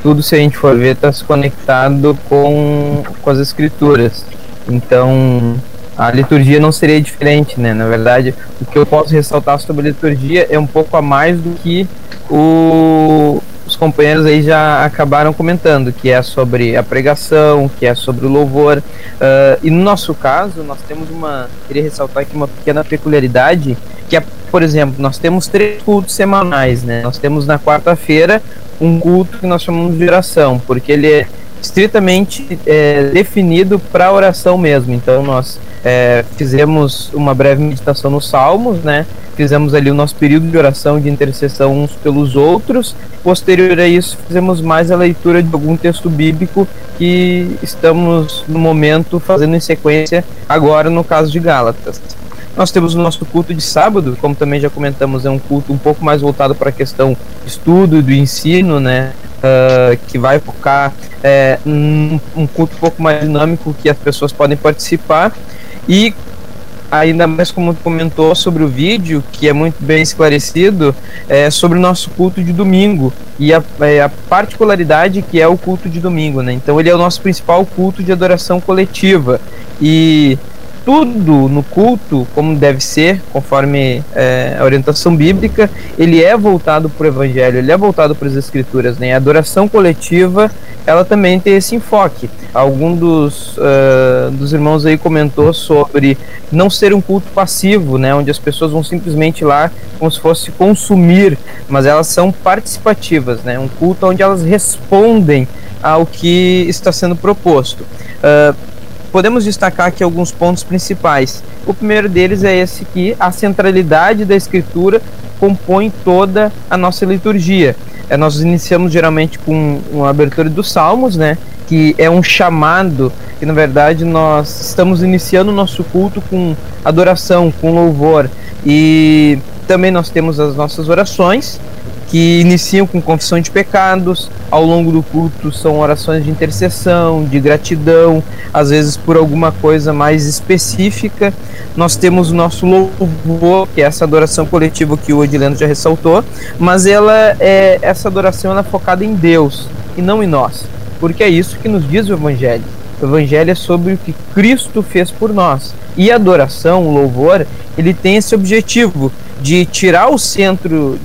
tudo se a gente for ver está se conectado com, com as escrituras. Então, a liturgia não seria diferente, né? Na verdade, o que eu posso ressaltar sobre a liturgia é um pouco a mais do que o, os companheiros aí já acabaram comentando, que é sobre a pregação, que é sobre o louvor. Uh, e no nosso caso, nós temos uma. Queria ressaltar aqui uma pequena peculiaridade, que é, por exemplo, nós temos três cultos semanais, né? Nós temos na quarta-feira um culto que nós chamamos de oração, porque ele é estritamente é, definido para oração mesmo. Então nós é, fizemos uma breve meditação nos Salmos, né? Fizemos ali o nosso período de oração de intercessão uns pelos outros. Posterior a isso, fizemos mais a leitura de algum texto bíblico que estamos no momento fazendo em sequência agora no caso de Gálatas. Nós temos o nosso culto de sábado, como também já comentamos, é um culto um pouco mais voltado para a questão do estudo e do ensino, né? Uh, que vai focar é, um, um culto um pouco mais dinâmico que as pessoas podem participar e ainda mais como comentou sobre o vídeo, que é muito bem esclarecido, é sobre o nosso culto de domingo e a, é, a, particularidade que é o culto de domingo, né? Então ele é o nosso principal culto de adoração coletiva e tudo no culto, como deve ser, conforme é, a orientação bíblica, ele é voltado para o Evangelho, ele é voltado para as Escrituras. Né? A adoração coletiva, ela também tem esse enfoque. Algum dos, uh, dos irmãos aí comentou sobre não ser um culto passivo, né? onde as pessoas vão simplesmente lá como se fosse consumir, mas elas são participativas, né? um culto onde elas respondem ao que está sendo proposto. Uh, podemos destacar aqui alguns pontos principais. O primeiro deles é esse que a centralidade da escritura compõe toda a nossa liturgia. É, nós iniciamos geralmente com uma abertura dos Salmos, né? Que é um chamado, que na verdade nós estamos iniciando o nosso culto com adoração, com louvor. E também nós temos as nossas orações, que iniciam com confissão de pecados, ao longo do culto são orações de intercessão, de gratidão, às vezes por alguma coisa mais específica. Nós temos o nosso louvor, que é essa adoração coletiva que o Odileno já ressaltou, mas ela é essa adoração ela é focada em Deus e não em nós, porque é isso que nos diz o Evangelho. O Evangelho é sobre o que Cristo fez por nós. E a adoração, o louvor, ele tem esse objetivo de tirar o centro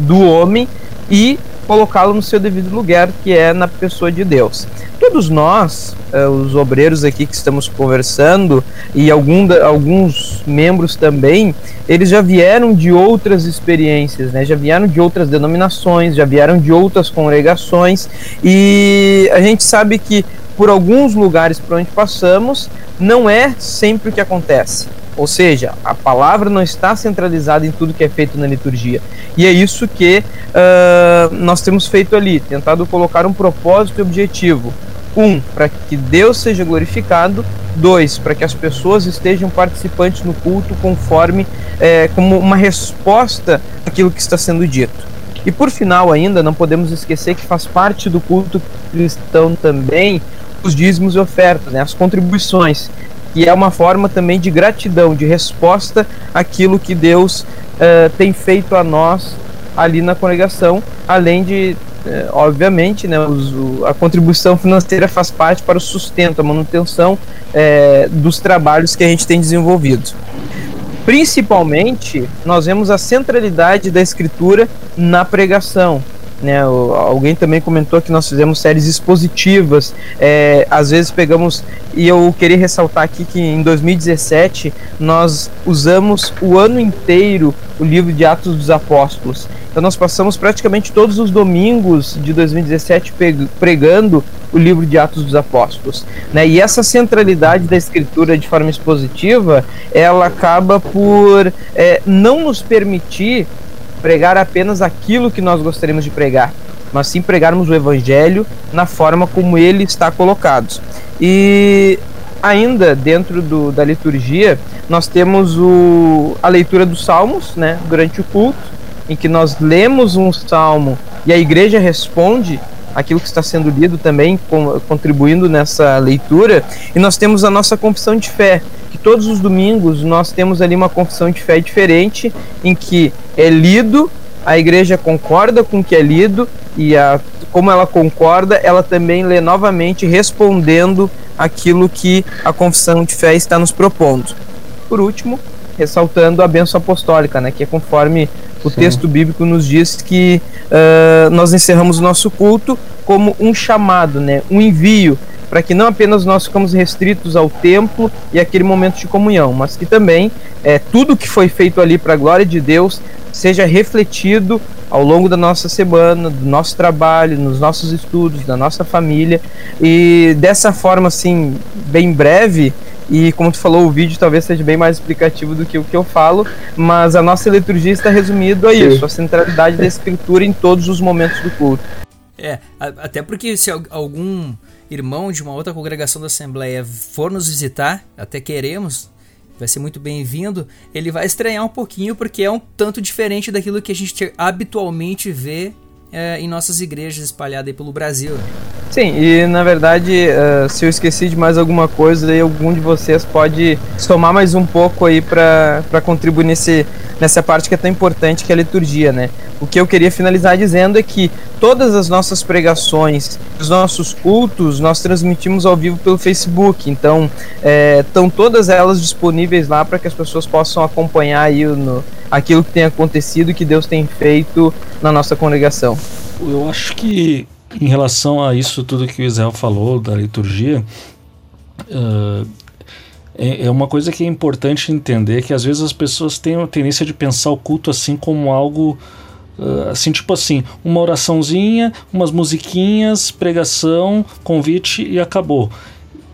do homem e colocá-lo no seu devido lugar, que é na pessoa de Deus. Todos nós, eh, os obreiros aqui que estamos conversando, e algum alguns membros também, eles já vieram de outras experiências, né? já vieram de outras denominações, já vieram de outras congregações, e a gente sabe que por alguns lugares por onde passamos, não é sempre o que acontece. Ou seja, a palavra não está centralizada em tudo que é feito na liturgia. E é isso que uh, nós temos feito ali, tentado colocar um propósito e objetivo. Um, para que Deus seja glorificado. Dois, para que as pessoas estejam participantes no culto conforme é, como uma resposta àquilo que está sendo dito. E por final ainda, não podemos esquecer que faz parte do culto cristão também os dízimos e ofertas, né, as contribuições que é uma forma também de gratidão, de resposta àquilo que Deus uh, tem feito a nós ali na congregação, além de, uh, obviamente, né, os, o, a contribuição financeira faz parte para o sustento, a manutenção uh, dos trabalhos que a gente tem desenvolvido. Principalmente, nós vemos a centralidade da Escritura na pregação, né? Alguém também comentou que nós fizemos séries expositivas. É, às vezes pegamos e eu queria ressaltar aqui que em 2017 nós usamos o ano inteiro o livro de Atos dos Apóstolos. Então nós passamos praticamente todos os domingos de 2017 pregando o livro de Atos dos Apóstolos, né? E essa centralidade da escritura de forma expositiva, ela acaba por é, não nos permitir pregar apenas aquilo que nós gostaríamos de pregar, mas sim pregarmos o evangelho na forma como ele está colocado. E ainda dentro do, da liturgia, nós temos o, a leitura dos salmos né, durante o culto, em que nós lemos um salmo e a igreja responde aquilo que está sendo lido também, contribuindo nessa leitura, e nós temos a nossa confissão de fé, que todos os domingos nós temos ali uma confissão de fé diferente, em que é lido, a igreja concorda com o que é lido, e a, como ela concorda, ela também lê novamente, respondendo aquilo que a confissão de fé está nos propondo. Por último, ressaltando a benção apostólica, né, que é conforme o Sim. texto bíblico nos diz que uh, nós encerramos o nosso culto como um chamado, né, um envio, para que não apenas nós ficamos restritos ao templo e aquele momento de comunhão, mas que também é, tudo que foi feito ali para a glória de Deus seja refletido ao longo da nossa semana, do nosso trabalho, nos nossos estudos, da nossa família. E dessa forma, assim, bem breve, e como tu falou, o vídeo talvez seja bem mais explicativo do que o que eu falo, mas a nossa liturgia está resumida a isso, a centralidade da escritura em todos os momentos do culto. É, até porque se algum irmão de uma outra congregação da Assembleia for nos visitar, até queremos, vai ser muito bem-vindo, ele vai estranhar um pouquinho porque é um tanto diferente daquilo que a gente habitualmente vê é, em nossas igrejas espalhadas pelo Brasil. Sim, e na verdade, uh, se eu esqueci de mais alguma coisa, algum de vocês pode somar mais um pouco aí para contribuir nesse, nessa parte que é tão importante que é a liturgia, né? O que eu queria finalizar dizendo é que todas as nossas pregações, os nossos cultos, nós transmitimos ao vivo pelo Facebook, então estão é, todas elas disponíveis lá para que as pessoas possam acompanhar aí no, aquilo que tem acontecido, que Deus tem feito na nossa congregação. Eu acho que em relação a isso tudo que o Israel falou da liturgia, uh, é, uma coisa que é importante entender que às vezes as pessoas têm a tendência de pensar o culto assim como algo assim tipo assim uma oraçãozinha, umas musiquinhas, pregação, convite e acabou.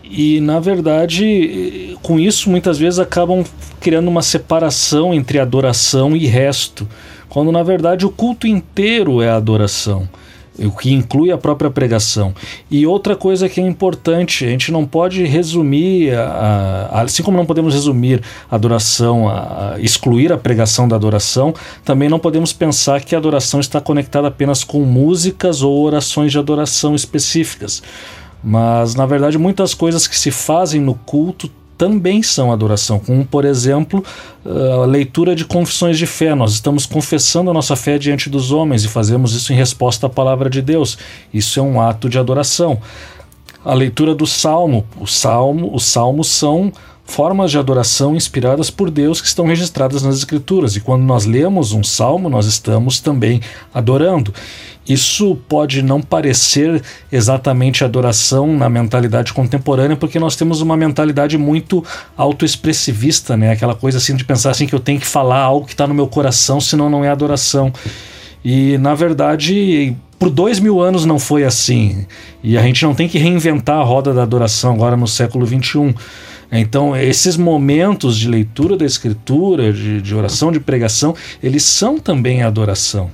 E na verdade, com isso muitas vezes acabam criando uma separação entre adoração e resto, quando na verdade o culto inteiro é adoração o que inclui a própria pregação. E outra coisa que é importante, a gente não pode resumir, a, a, assim como não podemos resumir a adoração, a, excluir a pregação da adoração, também não podemos pensar que a adoração está conectada apenas com músicas ou orações de adoração específicas. Mas, na verdade, muitas coisas que se fazem no culto também são adoração, como por exemplo a leitura de confissões de fé. Nós estamos confessando a nossa fé diante dos homens e fazemos isso em resposta à palavra de Deus. Isso é um ato de adoração. A leitura do salmo, o salmo, os salmos são formas de adoração inspiradas por Deus que estão registradas nas Escrituras. E quando nós lemos um salmo, nós estamos também adorando. Isso pode não parecer exatamente adoração na mentalidade contemporânea, porque nós temos uma mentalidade muito autoexpressivista, né? Aquela coisa assim de pensar assim que eu tenho que falar algo que está no meu coração, senão não é adoração. E na verdade, por dois mil anos não foi assim. E a gente não tem que reinventar a roda da adoração agora no século XXI. Então, esses momentos de leitura da escritura, de, de oração, de pregação, eles são também adoração.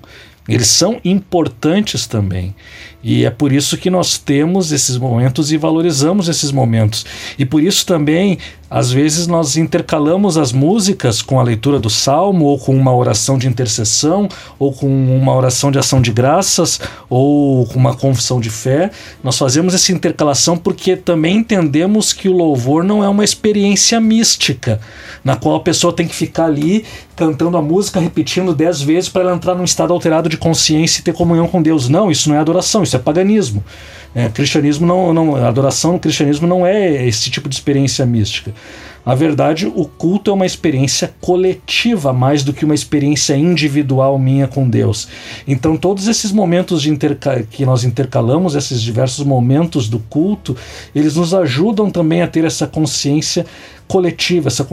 Eles são importantes também. E é por isso que nós temos esses momentos e valorizamos esses momentos. E por isso também, às vezes, nós intercalamos as músicas com a leitura do salmo, ou com uma oração de intercessão, ou com uma oração de ação de graças, ou com uma confissão de fé. Nós fazemos essa intercalação porque também entendemos que o louvor não é uma experiência mística, na qual a pessoa tem que ficar ali cantando a música, repetindo dez vezes para ela entrar num estado alterado de consciência e ter comunhão com Deus. Não, isso não é adoração, isso é paganismo. É, cristianismo não, não, adoração no cristianismo não é esse tipo de experiência mística. Na verdade, o culto é uma experiência coletiva mais do que uma experiência individual minha com Deus. Então, todos esses momentos que nós intercalamos, esses diversos momentos do culto, eles nos ajudam também a ter essa consciência coletiva, essa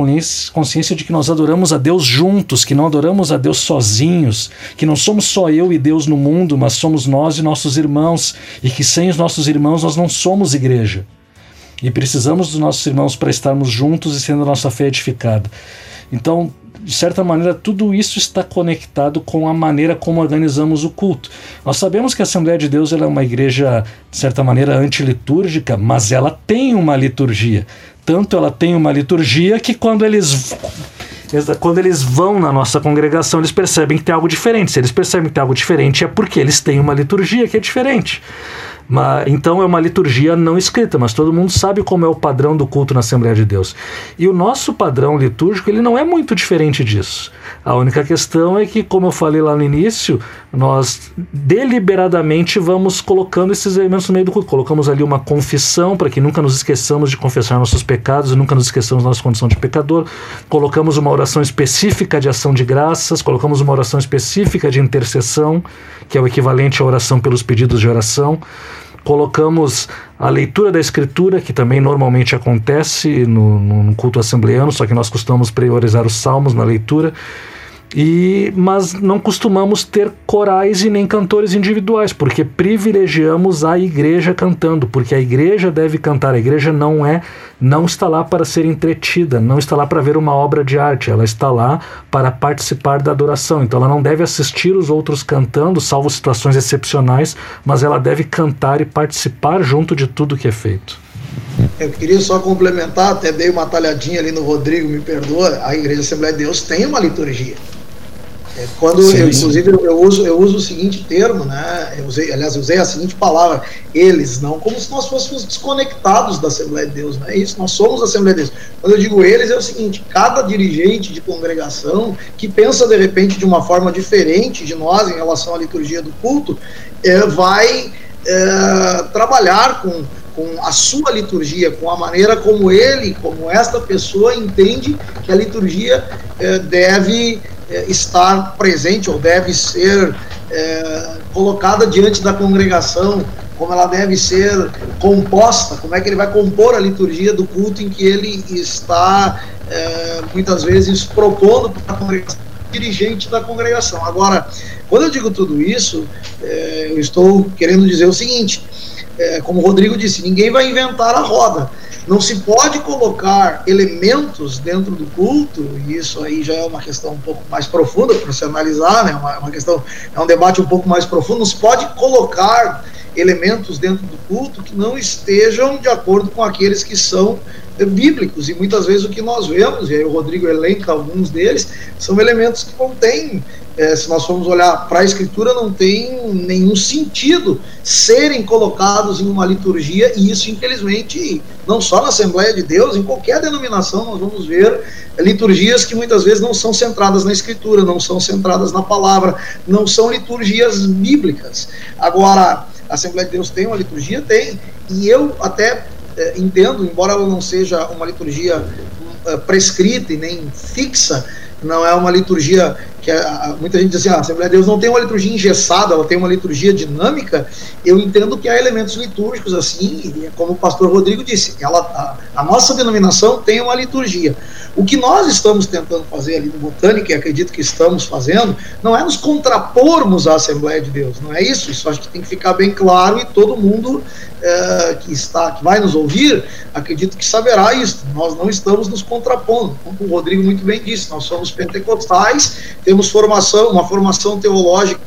consciência de que nós adoramos a Deus juntos, que não adoramos a Deus sozinhos, que não somos só eu e Deus no mundo, mas somos nós e nossos irmãos, e que sem os nossos irmãos nós não somos igreja. E precisamos dos nossos irmãos para estarmos juntos e sendo a nossa fé edificada. Então, de certa maneira, tudo isso está conectado com a maneira como organizamos o culto. Nós sabemos que a Assembleia de Deus é uma igreja, de certa maneira, antilitúrgica, mas ela tem uma liturgia tanto ela tem uma liturgia que quando eles quando eles vão na nossa congregação, eles percebem que tem algo diferente. Se eles percebem que tem algo diferente, é porque eles têm uma liturgia que é diferente. Então é uma liturgia não escrita, mas todo mundo sabe como é o padrão do culto na Assembleia de Deus. E o nosso padrão litúrgico ele não é muito diferente disso. A única questão é que, como eu falei lá no início, nós deliberadamente vamos colocando esses elementos no meio do culto. Colocamos ali uma confissão para que nunca nos esqueçamos de confessar nossos pecados e nunca nos esqueçamos da nossa condição de pecador. Colocamos uma oração específica de ação de graças, colocamos uma oração específica de intercessão, que é o equivalente à oração pelos pedidos de oração colocamos a leitura da escritura, que também normalmente acontece no, no culto assembleano, só que nós costumamos priorizar os salmos na leitura. E, mas não costumamos ter corais e nem cantores individuais, porque privilegiamos a igreja cantando, porque a igreja deve cantar. A igreja não é, não está lá para ser entretida, não está lá para ver uma obra de arte, ela está lá para participar da adoração. Então ela não deve assistir os outros cantando, salvo situações excepcionais, mas ela deve cantar e participar junto de tudo que é feito. Eu queria só complementar, até dei uma talhadinha ali no Rodrigo, me perdoa, a Igreja Assembleia de Deus tem uma liturgia. É, quando sim, eu, inclusive, eu, eu, uso, eu uso o seguinte termo, né? Eu usei, aliás, eu usei a seguinte palavra, eles, não como se nós fôssemos desconectados da Assembleia de Deus, não é isso? Nós somos a Assembleia de Deus. Quando eu digo eles, é o seguinte: cada dirigente de congregação que pensa de repente de uma forma diferente de nós em relação à liturgia do culto, é, vai é, trabalhar com com a sua liturgia, com a maneira como ele, como esta pessoa entende que a liturgia é, deve é, estar presente ou deve ser é, colocada diante da congregação, como ela deve ser composta, como é que ele vai compor a liturgia do culto em que ele está é, muitas vezes propondo para a congregação, dirigente da congregação. Agora, quando eu digo tudo isso, é, eu estou querendo dizer o seguinte: é, como o Rodrigo disse, ninguém vai inventar a roda. Não se pode colocar elementos dentro do culto, e isso aí já é uma questão um pouco mais profunda para se analisar, né? uma, uma questão, é um debate um pouco mais profundo. Não se pode colocar elementos dentro do culto que não estejam de acordo com aqueles que são bíblicos, e muitas vezes o que nós vemos, e aí o Rodrigo elenca alguns deles, são elementos que não têm é, se nós formos olhar para a Escritura, não tem nenhum sentido serem colocados em uma liturgia, e isso, infelizmente, não só na Assembleia de Deus, em qualquer denominação, nós vamos ver liturgias que muitas vezes não são centradas na Escritura, não são centradas na palavra, não são liturgias bíblicas. Agora, a Assembleia de Deus tem uma liturgia? Tem, e eu até é, entendo, embora ela não seja uma liturgia é, prescrita e nem fixa, não é uma liturgia que a, muita gente diz assim, ah, a Assembleia de Deus não tem uma liturgia engessada, ela tem uma liturgia dinâmica, eu entendo que há elementos litúrgicos assim, é como o pastor Rodrigo disse, ela, a, a, nossa denominação tem uma liturgia. O que nós estamos tentando fazer ali no Botânica, e acredito que estamos fazendo, não é nos contrapormos à Assembleia de Deus, não é isso, isso acho que tem que ficar bem claro e todo mundo é, que está, que vai nos ouvir, acredito que saberá isso. Nós não estamos nos contrapondo, como o Rodrigo muito bem disse, nós somos pentecostais, temos formação, uma formação teológica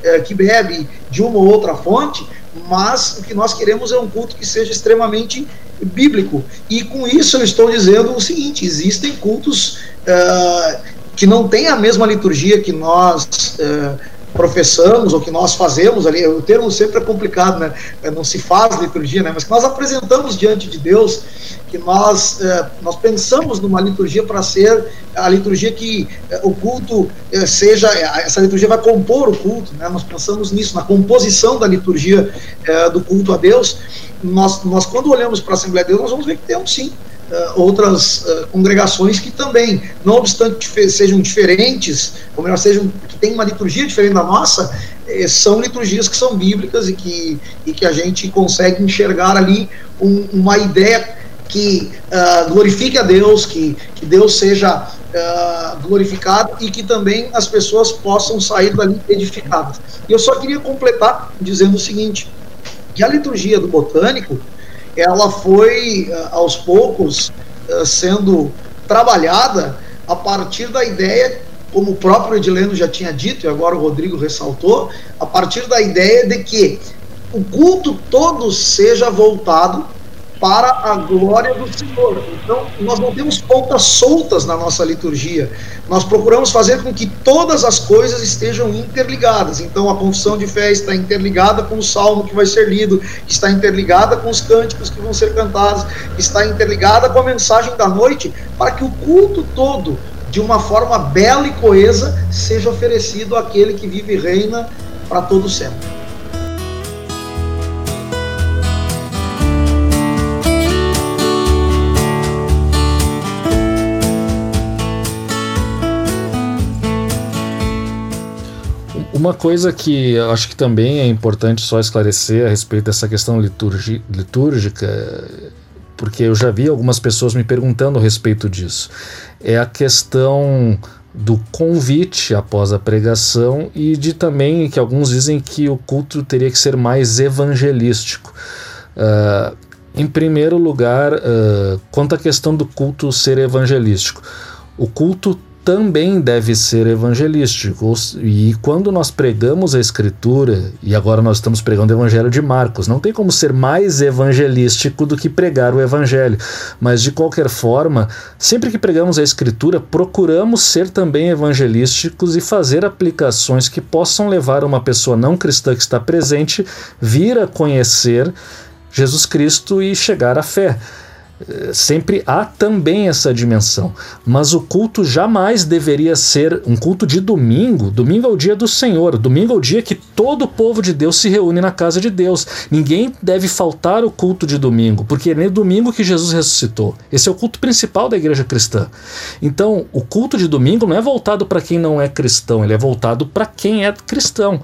é, que bebe de uma ou outra fonte, mas o que nós queremos é um culto que seja extremamente bíblico. E com isso eu estou dizendo o seguinte: existem cultos uh, que não têm a mesma liturgia que nós uh, professamos ou que nós fazemos ali, o termo sempre é complicado, né? É, não se faz liturgia, né? Mas que nós apresentamos diante de Deus, que nós, é, nós pensamos numa liturgia para ser a liturgia que é, o culto seja, essa liturgia vai compor o culto, né? Nós pensamos nisso, na composição da liturgia do culto a Deus. Nós, nós quando olhamos para a Assembleia de Deus, nós vamos ver que temos sim uh, outras uh, congregações que também, não obstante sejam diferentes, ou melhor, sejam, que têm uma liturgia diferente da nossa, eh, são liturgias que são bíblicas e que, e que a gente consegue enxergar ali um, uma ideia que uh, glorifique a Deus, que, que Deus seja uh, glorificado e que também as pessoas possam sair dali edificadas. E eu só queria completar dizendo o seguinte, que a liturgia do botânico, ela foi uh, aos poucos uh, sendo trabalhada a partir da ideia, como o próprio Edileno já tinha dito, e agora o Rodrigo ressaltou, a partir da ideia de que o culto todo seja voltado para a glória do Senhor. Então, nós não temos pontas soltas na nossa liturgia. Nós procuramos fazer com que todas as coisas estejam interligadas. Então, a confissão de fé está interligada com o salmo que vai ser lido, está interligada com os cânticos que vão ser cantados, está interligada com a mensagem da noite, para que o culto todo, de uma forma bela e coesa, seja oferecido àquele que vive e reina para todo sempre. Uma coisa que eu acho que também é importante só esclarecer a respeito dessa questão litúrgica, porque eu já vi algumas pessoas me perguntando a respeito disso, é a questão do convite após a pregação e de também que alguns dizem que o culto teria que ser mais evangelístico. Uh, em primeiro lugar, uh, quanto à questão do culto ser evangelístico, o culto também deve ser evangelístico. E quando nós pregamos a Escritura, e agora nós estamos pregando o Evangelho de Marcos, não tem como ser mais evangelístico do que pregar o Evangelho. Mas de qualquer forma, sempre que pregamos a Escritura, procuramos ser também evangelísticos e fazer aplicações que possam levar uma pessoa não cristã que está presente vir a conhecer Jesus Cristo e chegar à fé sempre há também essa dimensão. Mas o culto jamais deveria ser um culto de domingo. Domingo é o dia do Senhor. Domingo é o dia que todo o povo de Deus se reúne na casa de Deus. Ninguém deve faltar o culto de domingo, porque é no domingo que Jesus ressuscitou. Esse é o culto principal da igreja cristã. Então, o culto de domingo não é voltado para quem não é cristão, ele é voltado para quem é cristão.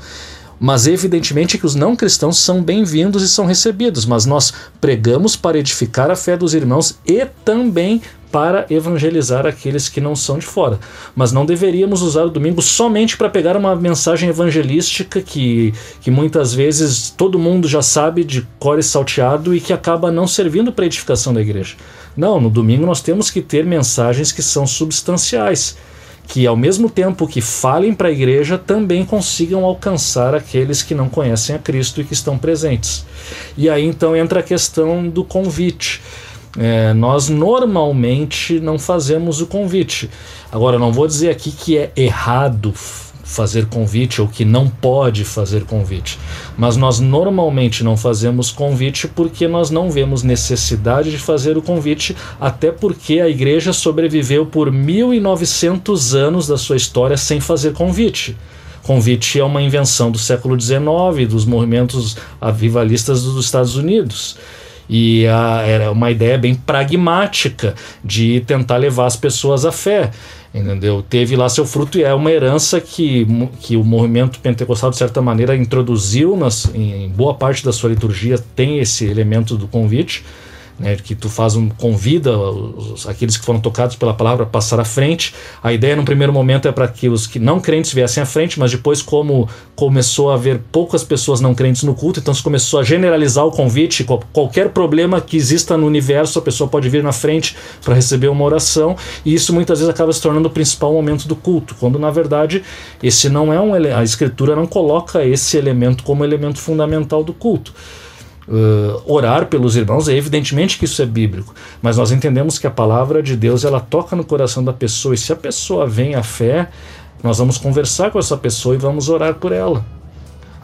Mas evidentemente que os não cristãos são bem-vindos e são recebidos, mas nós pregamos para edificar a fé dos irmãos e também para evangelizar aqueles que não são de fora. Mas não deveríamos usar o domingo somente para pegar uma mensagem evangelística que, que muitas vezes todo mundo já sabe de core salteado e que acaba não servindo para edificação da igreja. Não, no domingo nós temos que ter mensagens que são substanciais que ao mesmo tempo que falem para a igreja, também consigam alcançar aqueles que não conhecem a Cristo e que estão presentes. E aí então entra a questão do convite. É, nós normalmente não fazemos o convite. Agora, não vou dizer aqui que é errado fazer convite ou que não pode fazer convite. Mas nós normalmente não fazemos convite porque nós não vemos necessidade de fazer o convite, até porque a igreja sobreviveu por 1900 anos da sua história sem fazer convite. Convite é uma invenção do século XIX, dos movimentos avivalistas dos Estados Unidos. E a, era uma ideia bem pragmática de tentar levar as pessoas à fé entendeu? Teve lá seu fruto e é uma herança que, que o movimento pentecostal, de certa maneira, introduziu nas, em boa parte da sua liturgia, tem esse elemento do convite né, que tu faz um convida os, aqueles que foram tocados pela palavra a passar à frente. A ideia no primeiro momento é para que os que não crentes viessem à frente, mas depois como começou a haver poucas pessoas não crentes no culto, então se começou a generalizar o convite, qualquer problema que exista no universo, a pessoa pode vir na frente para receber uma oração, e isso muitas vezes acaba se tornando o principal momento do culto, quando na verdade esse não é um a escritura não coloca esse elemento como elemento fundamental do culto uh, orar pelos irmãos, é evidentemente que isso é bíblico, mas nós entendemos que a palavra de Deus ela toca no coração da pessoa e se a pessoa vem à fé, nós vamos conversar com essa pessoa e vamos orar por ela.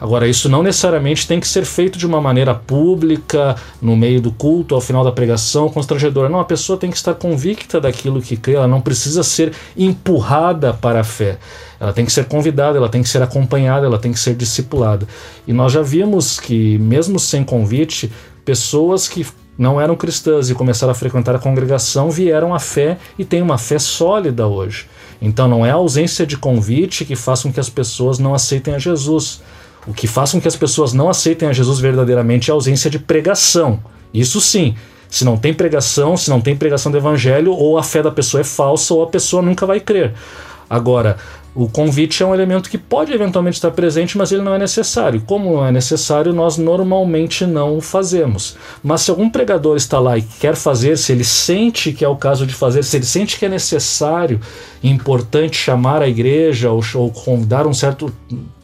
Agora, isso não necessariamente tem que ser feito de uma maneira pública, no meio do culto, ao final da pregação, constrangedora. Não, a pessoa tem que estar convicta daquilo que crê, ela não precisa ser empurrada para a fé. Ela tem que ser convidada, ela tem que ser acompanhada, ela tem que ser discipulada. E nós já vimos que, mesmo sem convite, pessoas que não eram cristãs e começaram a frequentar a congregação vieram à fé e têm uma fé sólida hoje. Então não é a ausência de convite que faz com que as pessoas não aceitem a Jesus. O que faz com que as pessoas não aceitem a Jesus verdadeiramente é a ausência de pregação. Isso sim. Se não tem pregação, se não tem pregação do evangelho, ou a fé da pessoa é falsa, ou a pessoa nunca vai crer. Agora, o convite é um elemento que pode eventualmente estar presente, mas ele não é necessário. Como não é necessário, nós normalmente não o fazemos. Mas se algum pregador está lá e quer fazer, se ele sente que é o caso de fazer, se ele sente que é necessário, importante chamar a igreja ou, ou convidar um certo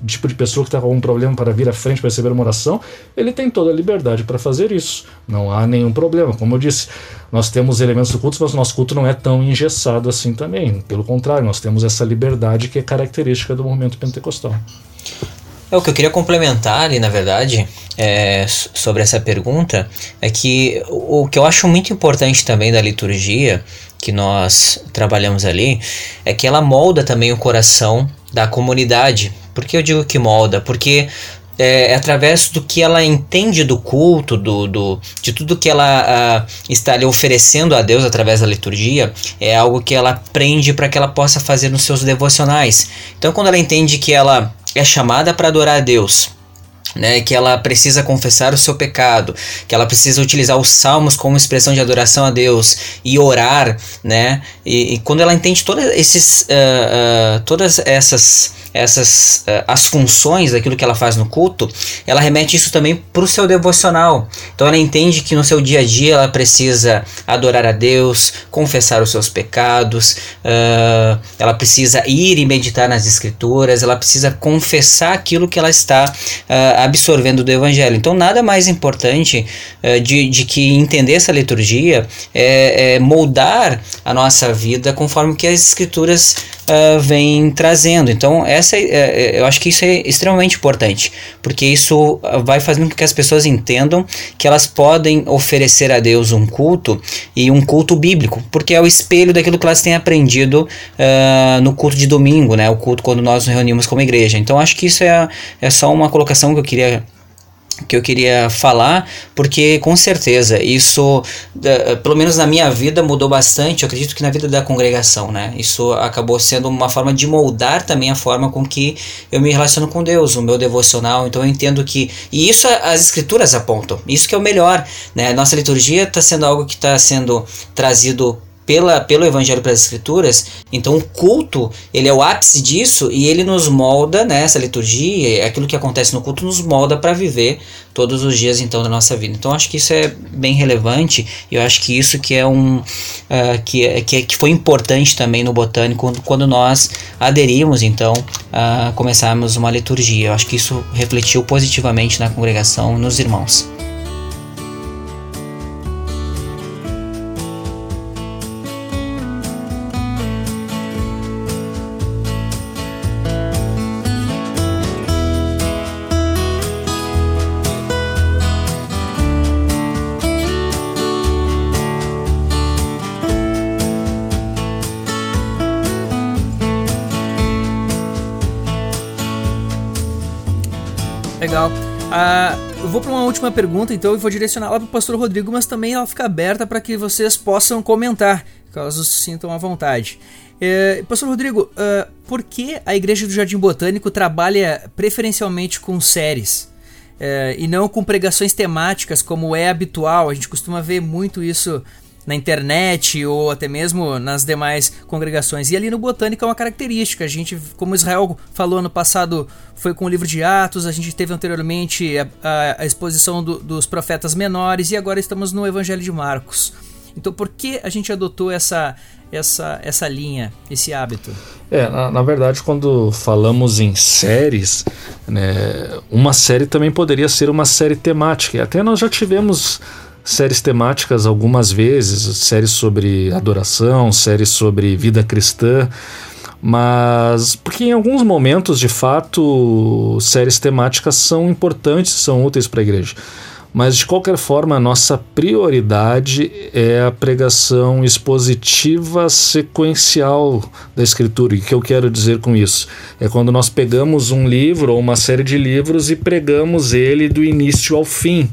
tipo de pessoa que está com algum problema para vir à frente para receber uma oração, ele tem toda a liberdade para fazer isso. Não há nenhum problema. Como eu disse, nós temos elementos do culto, mas o nosso culto não é tão engessado assim também. Pelo contrário, nós temos essa liberdade que é característica do movimento pentecostal. É, o que eu queria complementar ali, na verdade, é, sobre essa pergunta, é que o, o que eu acho muito importante também da liturgia, que nós trabalhamos ali, é que ela molda também o coração da comunidade. Por que eu digo que molda? Porque é, é, através do que ela entende do culto, do, do de tudo que ela uh, está ali oferecendo a Deus através da liturgia, é algo que ela aprende para que ela possa fazer nos seus devocionais. Então, quando ela entende que ela é chamada para adorar a Deus, né, que ela precisa confessar o seu pecado, que ela precisa utilizar os salmos como expressão de adoração a Deus e orar, né, e, e quando ela entende todas esses, uh, uh, todas essas essas uh, as funções daquilo que ela faz no culto, ela remete isso também para o seu devocional. Então ela entende que no seu dia a dia ela precisa adorar a Deus, confessar os seus pecados, uh, ela precisa ir e meditar nas escrituras, ela precisa confessar aquilo que ela está uh, absorvendo do Evangelho. Então nada mais importante de, de que entender essa liturgia é, é moldar a nossa vida conforme que as escrituras uh, vem trazendo. Então, essa, uh, eu acho que isso é extremamente importante, porque isso vai fazendo com que as pessoas entendam que elas podem oferecer a Deus um culto e um culto bíblico, porque é o espelho daquilo que elas têm aprendido uh, no culto de domingo, né? O culto quando nós nos reunimos como igreja. Então, acho que isso é, é só uma colocação que eu queria que eu queria falar, porque com certeza isso, pelo menos na minha vida, mudou bastante. Eu acredito que na vida da congregação, né? Isso acabou sendo uma forma de moldar também a forma com que eu me relaciono com Deus, o meu devocional. Então eu entendo que. E isso as escrituras apontam. Isso que é o melhor, né? Nossa liturgia está sendo algo que está sendo trazido pela, pelo Evangelho pelas Escrituras. Então o culto, ele é o ápice disso e ele nos molda, né, essa liturgia, aquilo que acontece no culto nos molda para viver todos os dias então da nossa vida. Então acho que isso é bem relevante e eu acho que isso que é um uh, que, é, que, é, que foi importante também no botânico quando, quando nós aderimos então a começarmos uma liturgia. Eu acho que isso refletiu positivamente na congregação, nos irmãos. Última pergunta, então, e vou direcionar lá para o pastor Rodrigo, mas também ela fica aberta para que vocês possam comentar, caso se sintam à vontade. É, pastor Rodrigo, uh, por que a Igreja do Jardim Botânico trabalha preferencialmente com séries? É, e não com pregações temáticas, como é habitual. A gente costuma ver muito isso na internet ou até mesmo nas demais congregações. E ali no Botânico é uma característica. A gente, como Israel falou ano passado, foi com o livro de Atos, a gente teve anteriormente a, a, a exposição do, dos profetas menores e agora estamos no Evangelho de Marcos. Então, por que a gente adotou essa, essa, essa linha, esse hábito? É, na, na, verdade, quando falamos em séries, né, uma série também poderia ser uma série temática. Até nós já tivemos séries temáticas algumas vezes, séries sobre adoração, séries sobre vida cristã, mas porque em alguns momentos, de fato, séries temáticas são importantes, são úteis para a igreja. Mas de qualquer forma, a nossa prioridade é a pregação expositiva sequencial da Escritura. E o que eu quero dizer com isso? É quando nós pegamos um livro ou uma série de livros e pregamos ele do início ao fim.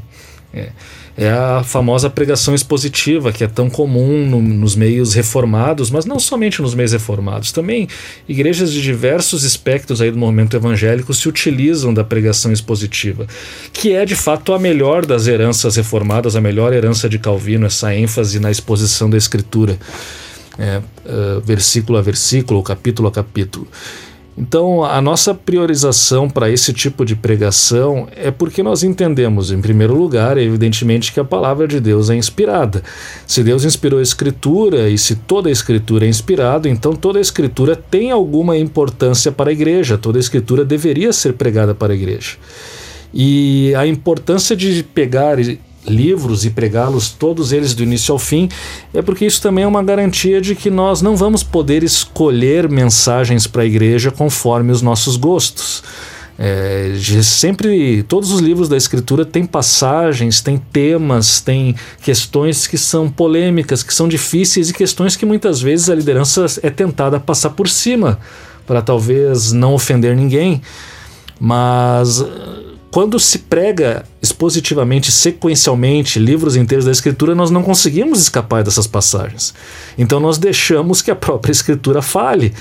É é a famosa pregação expositiva, que é tão comum no, nos meios reformados, mas não somente nos meios reformados, também igrejas de diversos espectros aí do movimento evangélico se utilizam da pregação expositiva, que é de fato a melhor das heranças reformadas, a melhor herança de Calvino, essa ênfase na exposição da Escritura, é, uh, versículo a versículo, capítulo a capítulo. Então, a nossa priorização para esse tipo de pregação é porque nós entendemos, em primeiro lugar, evidentemente, que a palavra de Deus é inspirada. Se Deus inspirou a Escritura e se toda a Escritura é inspirada, então toda a Escritura tem alguma importância para a igreja, toda a Escritura deveria ser pregada para a igreja. E a importância de pegar livros e pregá-los todos eles do início ao fim, é porque isso também é uma garantia de que nós não vamos poder escolher mensagens para a igreja conforme os nossos gostos. É, sempre todos os livros da escritura têm passagens, têm temas, têm questões que são polêmicas, que são difíceis e questões que muitas vezes a liderança é tentada a passar por cima para talvez não ofender ninguém. Mas quando se prega expositivamente, sequencialmente, livros inteiros da Escritura, nós não conseguimos escapar dessas passagens. Então nós deixamos que a própria Escritura fale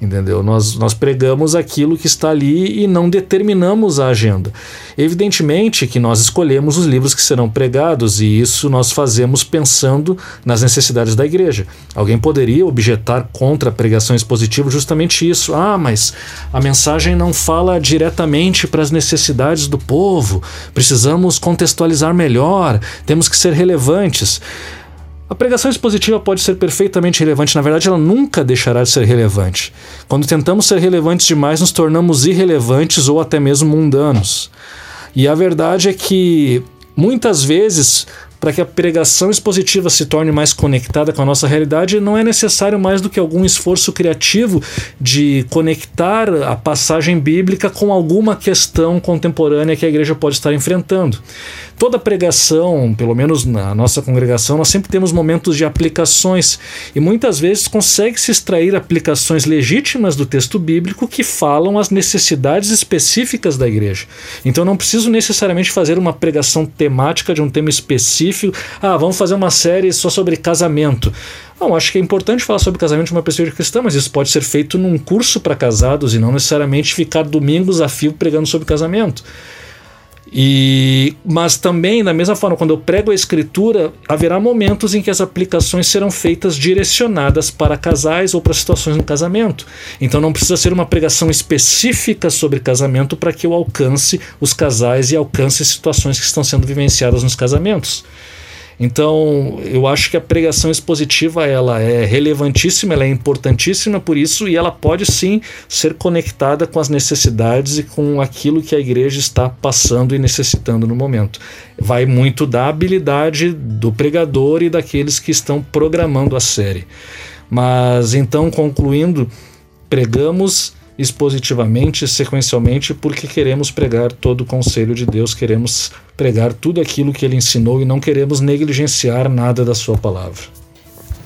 entendeu? Nós, nós pregamos aquilo que está ali e não determinamos a agenda. Evidentemente que nós escolhemos os livros que serão pregados e isso nós fazemos pensando nas necessidades da igreja. Alguém poderia objetar contra a pregação expositiva justamente isso. Ah, mas a mensagem não fala diretamente para as necessidades do povo. Precisamos contextualizar melhor, temos que ser relevantes. A pregação expositiva pode ser perfeitamente relevante, na verdade, ela nunca deixará de ser relevante. Quando tentamos ser relevantes demais, nos tornamos irrelevantes ou até mesmo mundanos. E a verdade é que muitas vezes para que a pregação expositiva se torne mais conectada com a nossa realidade, não é necessário mais do que algum esforço criativo de conectar a passagem bíblica com alguma questão contemporânea que a igreja pode estar enfrentando. Toda pregação, pelo menos na nossa congregação, nós sempre temos momentos de aplicações e muitas vezes consegue-se extrair aplicações legítimas do texto bíblico que falam as necessidades específicas da igreja. Então não preciso necessariamente fazer uma pregação temática de um tema específico. Ah, vamos fazer uma série só sobre casamento. Não, acho que é importante falar sobre casamento de uma perspectiva cristã, mas isso pode ser feito num curso para casados e não necessariamente ficar domingos a fio pregando sobre casamento. E, mas também, da mesma forma, quando eu prego a escritura, haverá momentos em que as aplicações serão feitas direcionadas para casais ou para situações no casamento. Então não precisa ser uma pregação específica sobre casamento para que eu alcance os casais e alcance situações que estão sendo vivenciadas nos casamentos. Então, eu acho que a pregação expositiva ela é relevantíssima, ela é importantíssima por isso e ela pode sim ser conectada com as necessidades e com aquilo que a igreja está passando e necessitando no momento. Vai muito da habilidade do pregador e daqueles que estão programando a série. Mas então, concluindo, pregamos expositivamente, sequencialmente, porque queremos pregar todo o conselho de Deus, queremos pregar tudo aquilo que ele ensinou e não queremos negligenciar nada da sua palavra.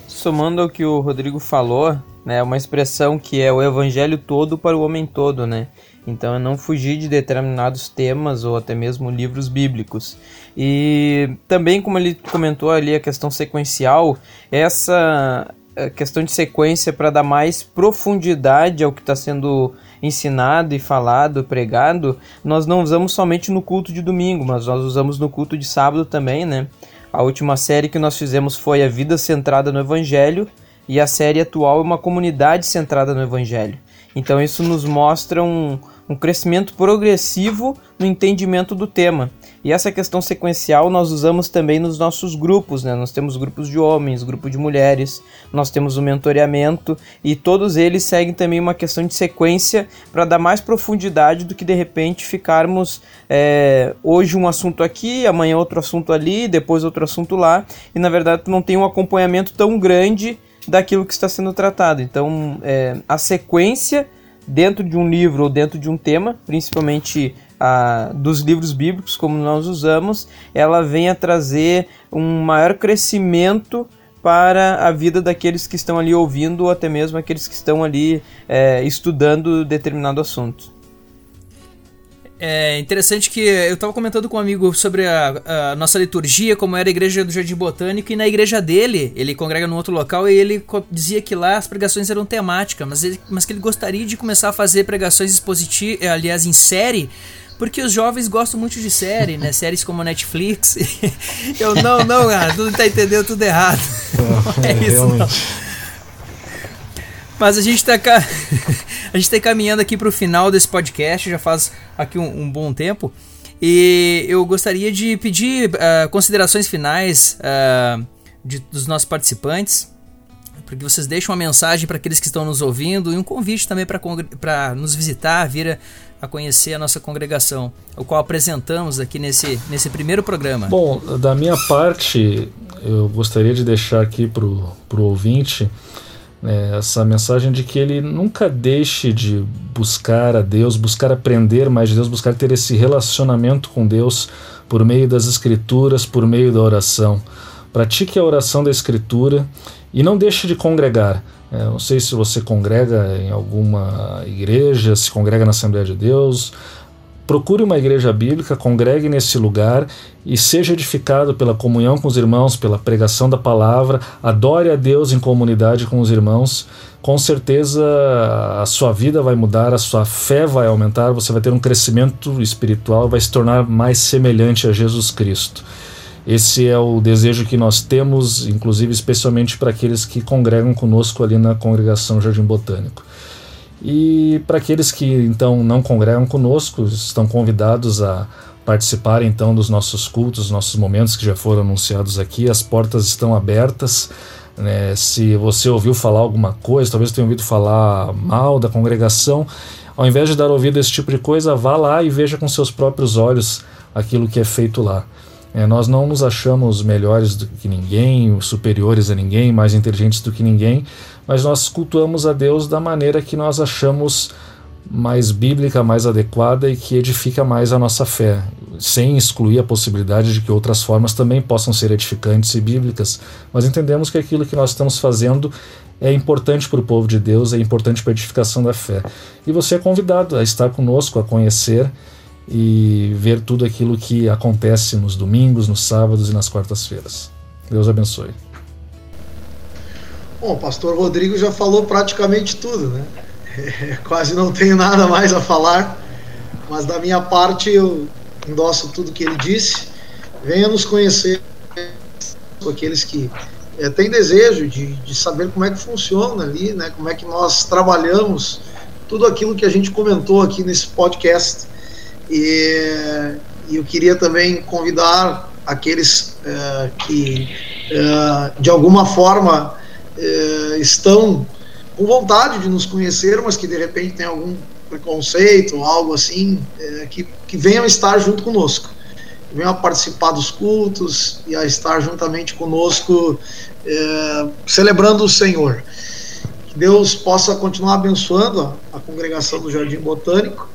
Somando ao que o Rodrigo falou, né, uma expressão que é o evangelho todo para o homem todo, né? Então é não fugir de determinados temas ou até mesmo livros bíblicos. E também como ele comentou ali a questão sequencial, essa questão de sequência para dar mais profundidade ao que está sendo ensinado e falado, pregado, nós não usamos somente no culto de domingo, mas nós usamos no culto de sábado também, né? A última série que nós fizemos foi A Vida Centrada no Evangelho e a série atual é uma comunidade centrada no Evangelho. Então isso nos mostra um, um crescimento progressivo no entendimento do tema. E essa questão sequencial nós usamos também nos nossos grupos, né? Nós temos grupos de homens, grupo de mulheres, nós temos o mentoreamento e todos eles seguem também uma questão de sequência para dar mais profundidade do que de repente ficarmos é, hoje um assunto aqui, amanhã outro assunto ali, depois outro assunto lá e na verdade não tem um acompanhamento tão grande daquilo que está sendo tratado. Então é, a sequência dentro de um livro ou dentro de um tema, principalmente a, dos livros bíblicos, como nós usamos, ela vem a trazer um maior crescimento para a vida daqueles que estão ali ouvindo ou até mesmo aqueles que estão ali é, estudando determinado assunto. É interessante que eu estava comentando com um amigo sobre a, a, nossa liturgia, como era a igreja do Jardim Botânico, e na igreja dele, ele congrega num outro local, e ele dizia que lá as pregações eram temáticas, mas, mas que ele gostaria de começar a fazer pregações expositivas, aliás, em série, porque os jovens gostam muito de série, né? Séries como Netflix. Eu, não, não, cara, tu tá entendendo tudo errado. Não, é, é isso, não. Mas a gente tá. a gente está caminhando aqui para o final desse podcast, já faz aqui um, um bom tempo. E eu gostaria de pedir uh, considerações finais uh, de, dos nossos participantes, para que vocês deixem uma mensagem para aqueles que estão nos ouvindo e um convite também para nos visitar, vir a, conhecer a nossa congregação, o qual apresentamos aqui nesse, nesse primeiro programa. Bom, da minha parte, eu gostaria de deixar aqui para o ouvinte é, essa mensagem de que ele nunca deixe de buscar a Deus, buscar aprender mais de Deus, buscar ter esse relacionamento com Deus por meio das Escrituras, por meio da oração. Pratique a oração da Escritura e não deixe de congregar. É, não sei se você congrega em alguma igreja, se congrega na Assembleia de Deus, Procure uma igreja bíblica, congregue nesse lugar e seja edificado pela comunhão com os irmãos, pela pregação da palavra, adore a Deus em comunidade com os irmãos. Com certeza a sua vida vai mudar, a sua fé vai aumentar, você vai ter um crescimento espiritual, vai se tornar mais semelhante a Jesus Cristo. Esse é o desejo que nós temos, inclusive especialmente para aqueles que congregam conosco ali na congregação Jardim Botânico. E para aqueles que então não congregam conosco, estão convidados a participar então dos nossos cultos, nossos momentos que já foram anunciados aqui. As portas estão abertas. Né? Se você ouviu falar alguma coisa, talvez tenha ouvido falar mal da congregação, ao invés de dar ouvido a esse tipo de coisa, vá lá e veja com seus próprios olhos aquilo que é feito lá. É, nós não nos achamos melhores do que ninguém, superiores a ninguém, mais inteligentes do que ninguém, mas nós cultuamos a Deus da maneira que nós achamos mais bíblica, mais adequada e que edifica mais a nossa fé, sem excluir a possibilidade de que outras formas também possam ser edificantes e bíblicas, mas entendemos que aquilo que nós estamos fazendo é importante para o povo de Deus, é importante para a edificação da fé. E você é convidado a estar conosco, a conhecer e ver tudo aquilo que acontece nos domingos, nos sábados e nas quartas-feiras. Deus abençoe. Bom, o pastor Rodrigo já falou praticamente tudo, né? É, quase não tenho nada mais a falar, mas da minha parte eu endosso tudo que ele disse. Venha nos conhecer, aqueles que é, têm desejo de, de saber como é que funciona ali, né? Como é que nós trabalhamos tudo aquilo que a gente comentou aqui nesse podcast. E, eu queria também convidar aqueles uh, que, uh, de alguma forma, uh, estão com vontade de nos conhecer, mas que de repente tem algum preconceito, algo assim, que, que venham estar junto conosco. Venham a participar dos cultos e a estar juntamente conosco, celebrando o Senhor. Que Deus possa continuar abençoando a congregação do Jardim Botânico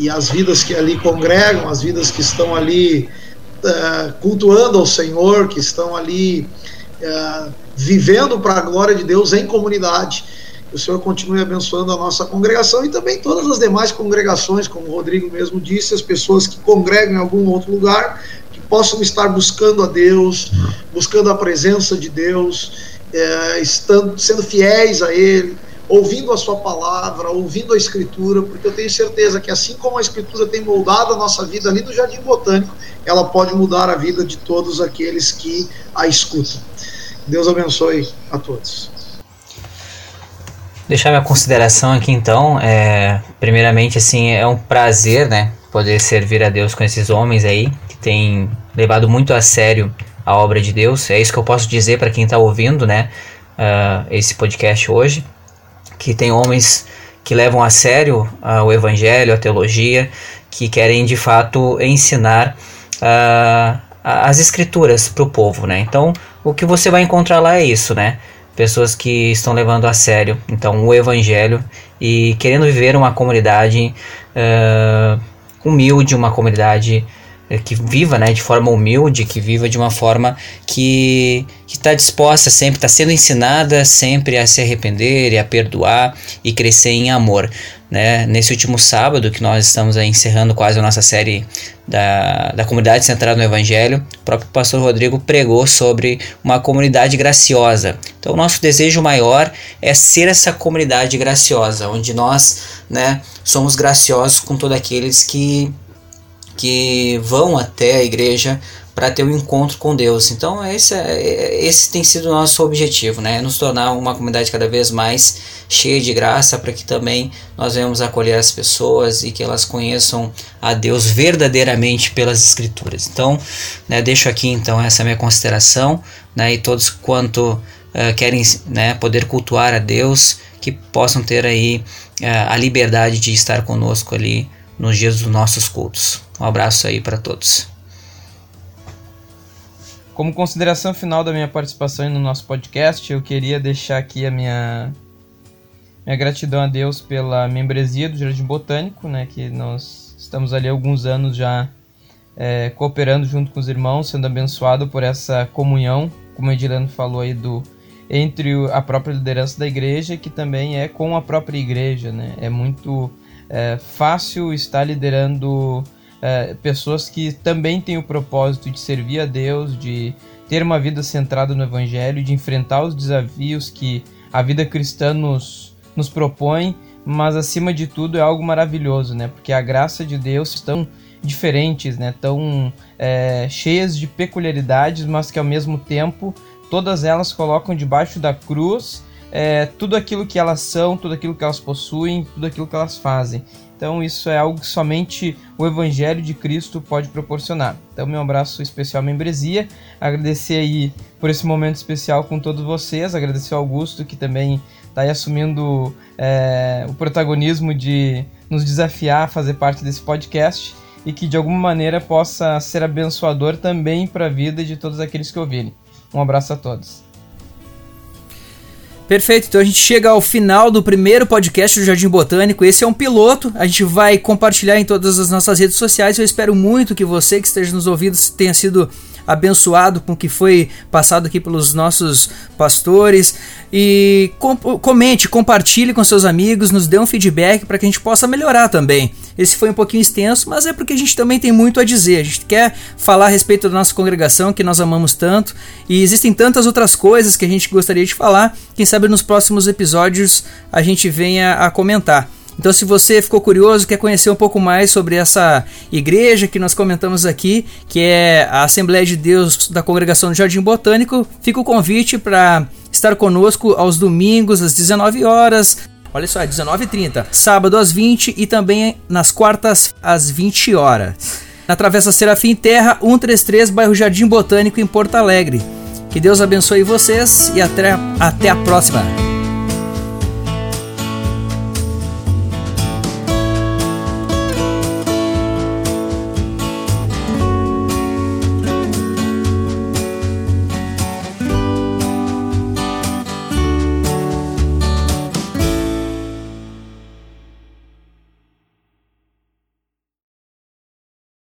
e as vidas que ali congregam, as vidas que estão ali uh, cultuando ao Senhor, que estão ali uh, vivendo para a glória de Deus em comunidade. Que o Senhor continue abençoando a nossa congregação e também todas as demais congregações, como o Rodrigo mesmo disse, as pessoas que congregam em algum outro lugar, que possam estar buscando a Deus, buscando a presença de Deus, uh, estando, sendo fiéis a Ele ouvindo a sua palavra, ouvindo a escritura, porque eu tenho certeza que assim como a escritura tem moldado a nossa vida ali no Jardim Botânico, ela pode mudar a vida de todos aqueles que a escutam. Deus abençoe a todos. Deixar minha consideração aqui então, é, primeiramente assim, é um prazer, né, poder servir a Deus com esses homens aí que têm levado muito a sério a obra de Deus. É isso que eu posso dizer para quem está ouvindo, né, uh, esse podcast hoje que tem homens que levam a sério uh, o evangelho, a teologia, que querem de fato ensinar uh, as escrituras para o povo, né? Então, o que você vai encontrar lá é isso, né? Pessoas que estão levando a sério, então, o evangelho e querendo viver uma comunidade uh, humilde, uma comunidade é, que viva né, de forma humilde, que viva de uma forma que está disposta sempre, está sendo ensinada sempre a se arrepender e a perdoar e crescer em amor. Né? Nesse último sábado, que nós estamos encerrando quase a nossa série da, da comunidade centrada no Evangelho, o próprio pastor Rodrigo pregou sobre uma comunidade graciosa. Então, nosso desejo maior é ser essa comunidade graciosa, onde nós né, somos graciosos com todos aqueles que que vão até a igreja para ter um encontro com Deus. Então esse, é, esse tem sido o nosso objetivo, né? Nos tornar uma comunidade cada vez mais cheia de graça para que também nós venhamos acolher as pessoas e que elas conheçam a Deus verdadeiramente pelas Escrituras. Então, né, deixo aqui então essa minha consideração, né, e todos quanto uh, querem né, poder cultuar a Deus, que possam ter aí uh, a liberdade de estar conosco ali nos dias dos nossos cultos. Um abraço aí para todos. Como consideração final da minha participação no nosso podcast, eu queria deixar aqui a minha, minha gratidão a Deus pela membresia do Jardim Botânico, né, que nós estamos ali há alguns anos já é, cooperando junto com os irmãos, sendo abençoado por essa comunhão, como o Edilano falou aí, do, entre a própria liderança da igreja, que também é com a própria igreja. Né? É muito é, fácil estar liderando é, pessoas que também têm o propósito de servir a Deus, de ter uma vida centrada no Evangelho, de enfrentar os desafios que a vida cristã nos, nos propõe, mas acima de tudo é algo maravilhoso, né? Porque a graça de Deus estão diferentes, né? Tão é, cheias de peculiaridades, mas que ao mesmo tempo todas elas colocam debaixo da cruz é, tudo aquilo que elas são, tudo aquilo que elas possuem, tudo aquilo que elas fazem. Então isso é algo que somente o Evangelho de Cristo pode proporcionar. Então meu abraço especial à membresia, agradecer aí por esse momento especial com todos vocês, agradecer ao Augusto que também está aí assumindo é, o protagonismo de nos desafiar a fazer parte desse podcast e que de alguma maneira possa ser abençoador também para a vida de todos aqueles que ouvirem. Um abraço a todos. Perfeito, então a gente chega ao final do primeiro podcast do Jardim Botânico. Esse é um piloto, a gente vai compartilhar em todas as nossas redes sociais. Eu espero muito que você que esteja nos ouvindo tenha sido abençoado com o que foi passado aqui pelos nossos pastores. E com, comente, compartilhe com seus amigos, nos dê um feedback para que a gente possa melhorar também. Esse foi um pouquinho extenso, mas é porque a gente também tem muito a dizer. A gente quer falar a respeito da nossa congregação, que nós amamos tanto, e existem tantas outras coisas que a gente gostaria de falar. Quem sabe nos próximos episódios a gente venha a comentar. Então, se você ficou curioso, quer conhecer um pouco mais sobre essa igreja que nós comentamos aqui, que é a Assembleia de Deus da Congregação do Jardim Botânico, fica o convite para estar conosco aos domingos às 19 horas. Olha só, é 19h30, sábado às 20 e também nas quartas às 20 horas. Na Travessa Serafim Terra, 133, bairro Jardim Botânico, em Porto Alegre. Que Deus abençoe vocês e até, até a próxima.